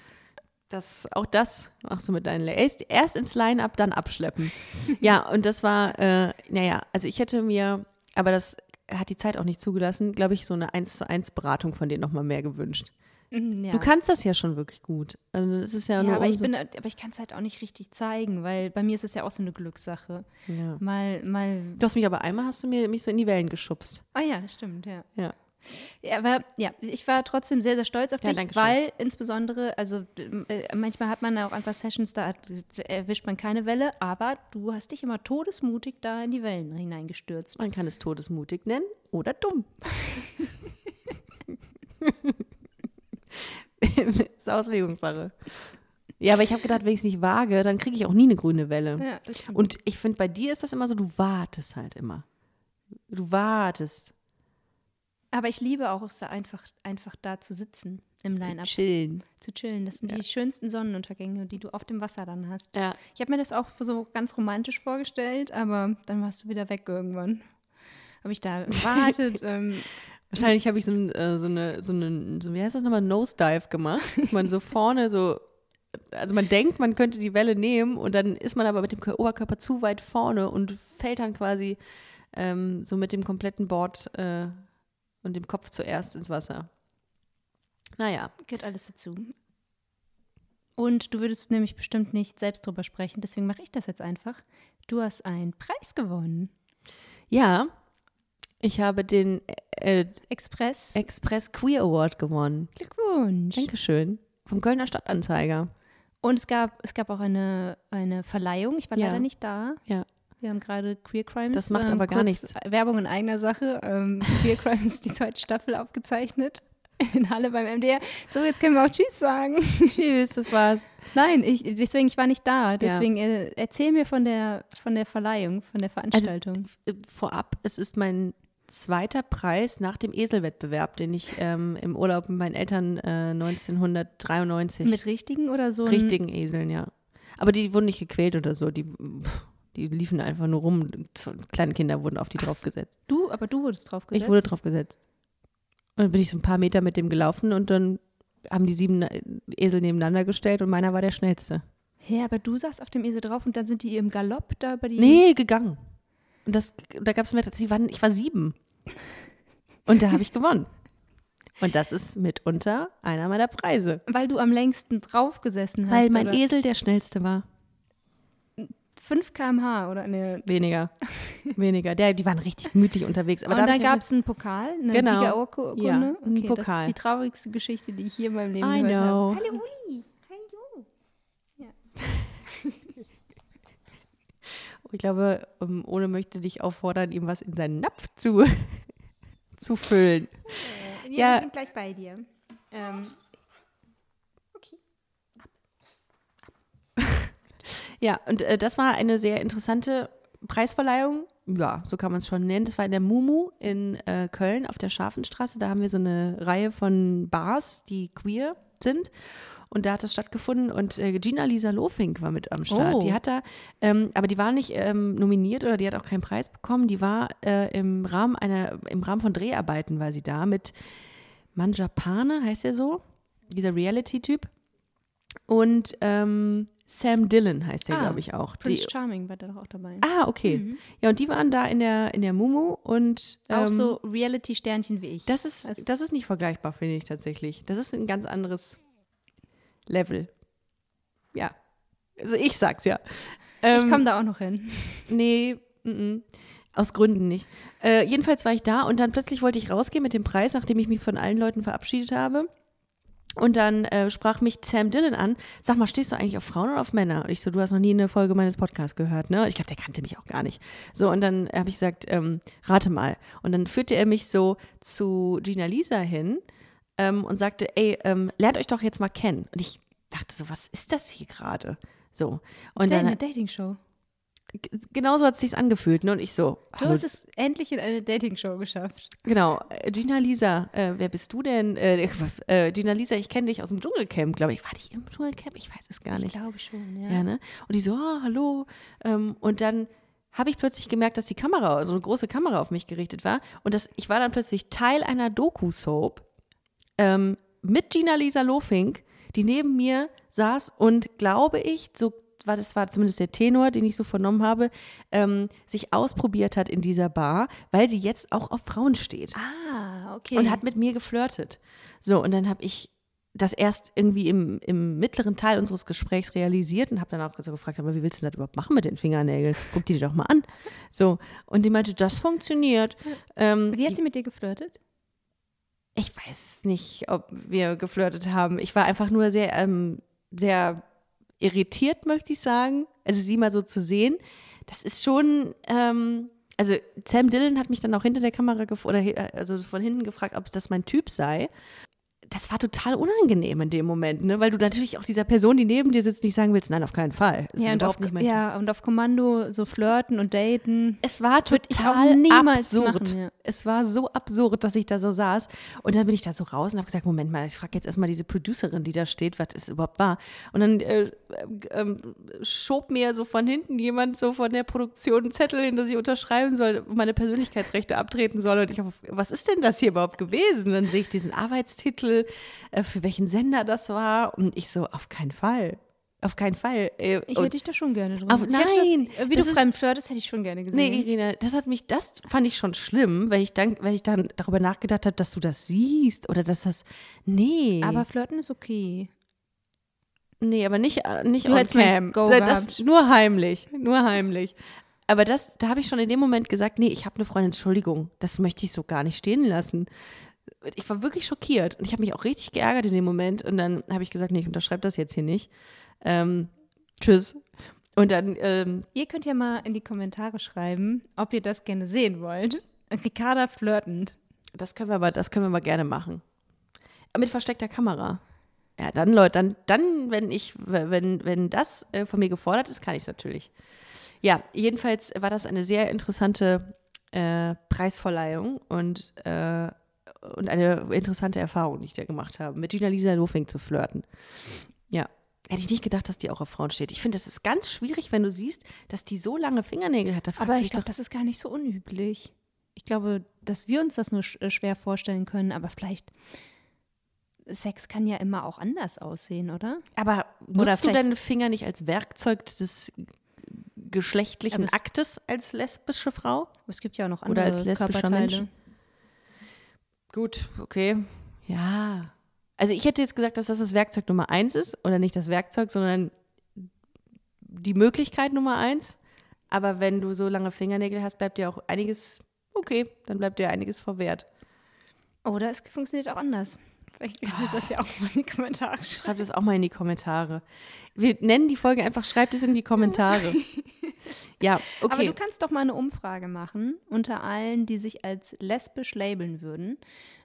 Das, auch das machst du mit deinen erst, erst ins Line-Up, dann abschleppen. ja, und das war, äh, naja, also ich hätte mir, aber das hat die Zeit auch nicht zugelassen, glaube ich, so eine 1 zu 1 Beratung von denen nochmal mehr gewünscht. Mhm, Ja. Du kannst das ja schon wirklich gut. Also das ist ja, ja, aber ich, bin, aber ich kann es halt auch nicht richtig zeigen, weil bei mir ist es ja auch so eine Glückssache. ja. Mal, mal. Du hast mich aber einmal hast du mir mich so in die Wellen geschubst. Ah ja, stimmt, ja. Ja. Ja, aber ja, ich war trotzdem sehr, sehr stolz auf Ja, dich, schön. weil insbesondere, also äh, manchmal hat man auch einfach Sessions, da erwischt man keine Welle, aber du hast dich immer todesmutig da in die Wellen hineingestürzt. Man kann es todesmutig nennen oder dumm. ist Auslegungssache. Ja, aber ich habe gedacht, wenn ich es nicht wage, dann kriege ich auch nie eine grüne Welle. Ja. Und ich finde, bei dir ist das immer so, du wartest halt immer. Du wartest. aber ich liebe auch es da einfach, einfach da zu sitzen im Zu Line-Up, chillen. zu chillen. Das sind Ja. die schönsten Sonnenuntergänge, die du auf dem Wasser dann hast. Ja. Ich habe mir das auch so ganz romantisch vorgestellt, aber dann warst du wieder weg irgendwann. Habe ich da gewartet. ähm, Wahrscheinlich habe ich so, ein, äh, so eine, so eine, so, wie heißt das nochmal, Nosedive gemacht. Dass man so vorne so, also man denkt, man könnte die Welle nehmen und dann ist man aber mit dem Kör- Oberkörper zu weit vorne und fällt dann quasi ähm, so mit dem kompletten Board äh, und dem Kopf zuerst ins Wasser. Naja, Gehört alles dazu. Und du würdest nämlich bestimmt nicht selbst drüber sprechen, deswegen mache ich das jetzt einfach. Du hast einen Preis gewonnen. ja, ich habe den äh, Express. Express Queer Award gewonnen. Glückwunsch. Dankeschön. Vom Kölner Stadtanzeiger. Und es gab, es gab auch eine, eine Verleihung. Ich war Ja. leider nicht da. Ja. Wir haben gerade Queer Crimes. Das macht ähm, aber gar nichts. Werbung in eigener Sache. Ähm, Queer Crimes, die zweite Staffel aufgezeichnet. In Halle beim MDR. So, jetzt können wir auch Tschüss sagen. Tschüss, das war's. Nein, ich, deswegen, ich war nicht da. Deswegen äh, erzähl mir von der, von der Verleihung, von der Veranstaltung. äh, vorab, es ist mein zweiter Preis nach dem Eselwettbewerb, den ich ähm, im Urlaub mit meinen Eltern äh, 1993 Mit richtigen oder so? richtigen Eseln, ja. Aber die wurden nicht gequält oder so, die, die liefen einfach nur rum. Kleine Kinder wurden auf die Ach draufgesetzt. Du, aber du wurdest drauf gesetzt. Ich wurde draufgesetzt. Und dann bin ich so ein paar Meter mit dem gelaufen und dann haben die sieben äh, Esel nebeneinander gestellt und meiner war der schnellste. Hä, aber du saßt auf dem Esel drauf und dann sind die im Galopp da bei die. Nee, gegangen. Und das, da gab es mir, sie waren, ich war sieben. Und da habe ich gewonnen. Und das ist mitunter einer meiner Preise. Weil du am längsten drauf gesessen hast. Weil mein oder? Esel der schnellste war. 5 km/h oder ne. Weniger. Weniger. Der, die waren richtig gemütlich unterwegs. Aber und da da hab ich gab es einen Pokal, eine Genau. Siegerurkunde. Ja, okay, Das Pokal. ist die traurigste Geschichte, die ich hier in meinem Leben I gehört know. habe. Hallo Uli. Hallo. Ich glaube, ähm, Ole möchte dich auffordern, ihm was in seinen Napf zu, zu füllen. Wir Ja. sind gleich bei dir. Ähm, okay. Ja, und äh, das war eine sehr interessante Preisverleihung. Ja, so kann man es schon nennen. Das war in der Mumu in äh, Köln auf der Scharfenstraße. Da haben wir so eine Reihe von Bars, die queer sind. Und da hat das stattgefunden und äh, Gina Lisa Lofink war mit am Start. Oh. Die hat da, ähm, aber die war nicht ähm, nominiert oder die hat auch keinen Preis bekommen. Die war äh, im Rahmen einer, im Rahmen von Dreharbeiten war sie da mit Manjapane, heißt er so, dieser Reality-Typ. Und ähm, Sam Dillon heißt der, Ah, glaube ich, auch. Die, Prince Charming war da doch auch dabei. ah, okay. Ja, und die waren da in der, in der Mumu und auch ähm, so Reality-Sternchen wie ich. das ist, das ist nicht vergleichbar, finde ich tatsächlich. Das ist ein ganz anderes Level. Ja. Also ich sag's ja. ich Ähm, komme da auch noch hin. Nee, mm -mm. aus Gründen nicht. Äh, jedenfalls war ich da und dann plötzlich wollte ich rausgehen mit dem Preis, nachdem ich mich von allen Leuten verabschiedet habe. Und dann äh, sprach mich Sam Dillon an, sag mal, stehst du eigentlich auf Frauen oder auf Männer? Und ich so, du hast noch nie eine Folge meines Podcasts gehört, ne? Ich glaube, der kannte mich auch gar nicht. So, und dann habe ich gesagt, ähm, rate mal. Und dann führte er mich so zu Gina Lisa hin ähm, und sagte, ey, ähm, lernt euch doch jetzt mal kennen. Und ich dachte so, was ist das hier gerade? So. Und dann, eine Dating-Show. genauso hat es sich angefühlt, ne? Und ich so, Du hast es endlich in eine Dating-Show geschafft. genau, äh, Gina Lisa, äh, wer bist du denn? Äh, äh, Gina Lisa, ich kenne dich aus dem Dschungelcamp, glaube ich. War die im Dschungelcamp? Ich weiß es gar Ich nicht. glaube schon, ja. Ja, ne? Und die so, ah, hallo. Ähm, und dann habe ich plötzlich gemerkt, dass die Kamera, so eine große Kamera auf mich gerichtet war. Und das, ich war dann plötzlich Teil einer Doku-Soap ähm, mit Gina Lisa Lofink, die neben mir saß und, glaube ich, so war das war zumindest der Tenor, den ich so vernommen habe, ähm, sich ausprobiert hat in dieser Bar, weil sie jetzt auch auf Frauen steht Ah, okay. und hat mit mir geflirtet. So, und dann habe ich das erst irgendwie im, im mittleren Teil unseres Gesprächs realisiert und habe dann auch so gefragt, aber wie willst du das überhaupt machen mit den Fingernägeln? Guck die dir doch mal an. So, und die meinte, das funktioniert. Ähm, Wie hat sie mit dir geflirtet? Ich weiß nicht, ob wir geflirtet haben. Ich war einfach nur sehr, ähm, sehr irritiert, möchte ich sagen. Also sie mal so zu sehen, das ist schon, ähm, also Sam Dillon hat mich dann auch hinter der Kamera oder he- also von hinten gefragt, ob das mein Typ sei. Das war total unangenehm in dem Moment, ne? weil du natürlich auch dieser Person, die neben dir sitzt, nicht sagen willst, nein, auf keinen Fall. Es ist und auf, ja, und auf Kommando so flirten und daten. Es war total niemals absurd. machen, ja. Es war so absurd, dass ich da so saß. Und dann bin ich da so raus und habe gesagt, Moment mal, ich frage jetzt erstmal diese Producerin, die da steht, was es überhaupt war. Und dann äh, ähm, schob mir so von hinten jemand so von der Produktion einen Zettel hin, dass ich unterschreiben soll, meine Persönlichkeitsrechte abtreten soll. Und ich auf, was ist denn das hier überhaupt gewesen? Dann sehe ich diesen Arbeitstitel, äh, für welchen Sender das war. Und ich so, auf keinen Fall. Auf keinen Fall. Äh, Ich hätte dich da schon gerne drin. Hätte nein, das, wie das du fremd flirtest, hätte ich schon gerne gesehen. Nee, Irene, das hat mich, das fand ich schon schlimm, weil ich dann, weil ich dann darüber nachgedacht habe, dass du das siehst oder dass das. Nee. Aber flirten ist okay. nee, aber nicht, äh, nicht Du on cam. Go das, gehabt. nur heimlich. Nur heimlich. Aber das, da habe ich schon in dem Moment gesagt, nee, ich habe eine Freundin, Entschuldigung, das möchte ich so gar nicht stehen lassen. Ich war wirklich schockiert und ich habe mich auch richtig geärgert in dem Moment und dann habe ich gesagt, nee, ich unterschreibe das jetzt hier nicht. Ähm, tschüss. Und dann, ähm, Ihr könnt ja mal in die Kommentare schreiben, ob ihr das gerne sehen wollt. Ricarda flirtend. Das können wir aber, das können wir mal gerne machen. Mit versteckter Kamera. Ja, dann, Leute, dann, dann, wenn ich, wenn, wenn das äh, von mir gefordert ist, kann ich es natürlich. Ja, jedenfalls war das eine sehr interessante äh, Preisverleihung und, äh, und eine interessante Erfahrung, die ich da gemacht habe, mit Gina Lisa Lofing zu flirten. Ja. Hätte ich nicht gedacht, dass die auch auf Frauen steht. Ich finde, das ist ganz schwierig, wenn du siehst, dass die so lange Fingernägel hat. Aber ich glaube, das ist gar nicht so unüblich. Ich glaube, dass wir uns das nur äh, schwer vorstellen können, aber vielleicht Sex kann ja immer auch anders aussehen, oder? Aber Oder nutzt du deine Finger nicht als Werkzeug des geschlechtlichen Aktes als lesbische Frau? Es gibt ja auch noch Oder andere als lesbischer. Mensch. Gut, okay. Ja. Also ich hätte jetzt gesagt, dass das das Werkzeug Nummer eins ist oder nicht das Werkzeug, sondern die Möglichkeit Nummer eins. Aber wenn du so lange Fingernägel hast, bleibt dir auch einiges, okay, dann bleibt dir einiges verwehrt. Oder es funktioniert auch anders. Vielleicht könnt ihr das ja auch mal in die Kommentare schreiben. Schreibt es auch mal in die Kommentare. Wir nennen die Folge einfach, schreibt es in die Kommentare. ja, okay. Aber du kannst doch mal eine Umfrage machen unter allen, die sich als lesbisch labeln würden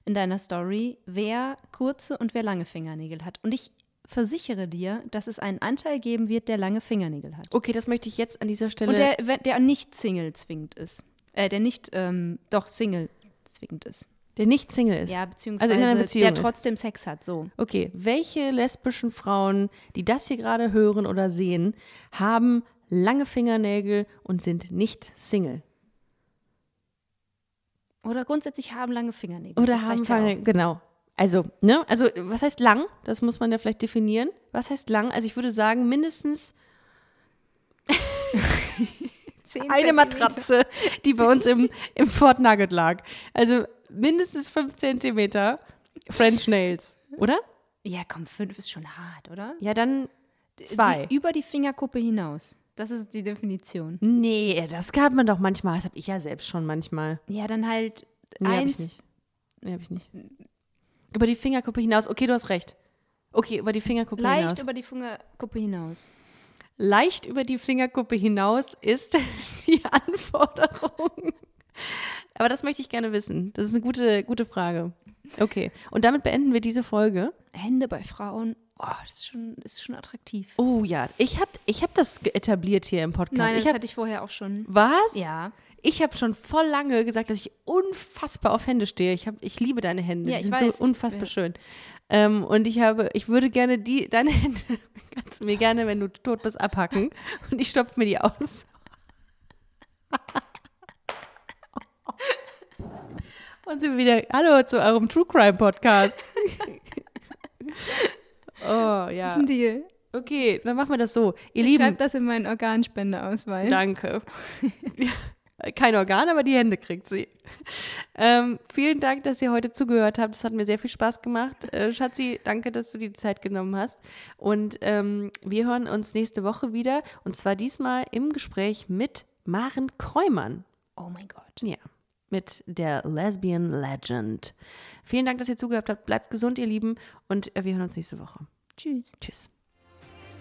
in deiner Story, wer kurze und wer lange Fingernägel hat. Und ich versichere dir, dass es einen Anteil geben wird, der lange Fingernägel hat. okay, das möchte ich jetzt an dieser Stelle. Und der, der nicht Single zwingend ist. Äh, der nicht, ähm, doch Single zwingend ist. Der nicht Single ist. Ja, beziehungsweise Also in einer Beziehung der ist. trotzdem Sex hat, so. Okay, welche lesbischen Frauen, die das hier gerade hören oder sehen, haben lange Fingernägel und sind nicht Single? Oder grundsätzlich haben lange Fingernägel. Oder haben ja auch. genau. Also, ne? Also, was heißt lang? Das muss man ja vielleicht definieren. Was heißt lang? Also, ich würde sagen, mindestens Zehn eine. Matratze, die bei uns im, im Fort Nugget lag. Also, mindestens fünf Zentimeter French Nails, oder? Ja, komm, fünf ist schon hart, oder? Ja, dann zwei. Die, über die Fingerkuppe hinaus. Das ist die Definition. Nee, das gab man doch manchmal. Das habe ich ja selbst schon manchmal. Ja, dann halt Nee, hab eins. ich nicht. Nee, hab ich nicht. Über die Fingerkuppe hinaus. Okay, du hast recht. Okay, über die Fingerkuppe Leicht hinaus. über die Fingerkuppe hinaus. Leicht über die Fingerkuppe hinaus ist die Anforderung. Aber das möchte ich gerne wissen. Das ist eine gute, gute Frage. Okay, und damit beenden wir diese Folge. Hände bei Frauen. Oh, das ist schon, das ist schon attraktiv. Oh ja, ich habe ich hab das etabliert hier im Podcast. Nein, ich das hab, hatte ich vorher auch schon. was? Ja. Ich habe schon voll lange gesagt, dass ich unfassbar auf Hände stehe. Ich, hab, ich liebe deine Hände. Ja, die ich sind weiß. so unfassbar Ja. schön. Ähm, und ich habe, ich würde gerne die, deine Hände, kannst du mir gerne, wenn du tot bist, abhacken. Und ich stopfe mir die aus. Und sind wir wieder, hallo zu eurem True Crime Podcast. oh, Das ja. ist ein Deal. Okay, dann machen wir das so. Ihr Ich Lieben, schreibe das in meinen Organspendeausweis. Danke. Kein Organ, aber die Hände kriegt sie. Ähm, vielen Dank, dass ihr heute zugehört habt. Es hat mir sehr viel Spaß gemacht. Äh, Schatzi, danke, dass du dir die Zeit genommen hast. Und ähm, wir hören uns nächste Woche wieder. Und zwar diesmal im Gespräch mit Maren Kreumann. Oh mein Gott. Ja, mit der Lesbian Legend. Vielen Dank, dass ihr zugehört habt. Bleibt gesund, ihr Lieben. Und äh, wir hören uns nächste Woche. Tschüss. Tschüss.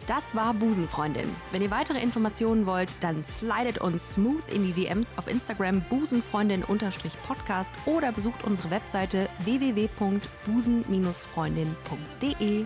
Das war Busenfreundin. Wenn ihr weitere Informationen wollt, dann slidet uns smooth in die DMs auf Instagram busenfreundin-podcast oder besucht unsere Webseite www.busen-freundin.de.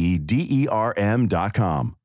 e d e r m dot com.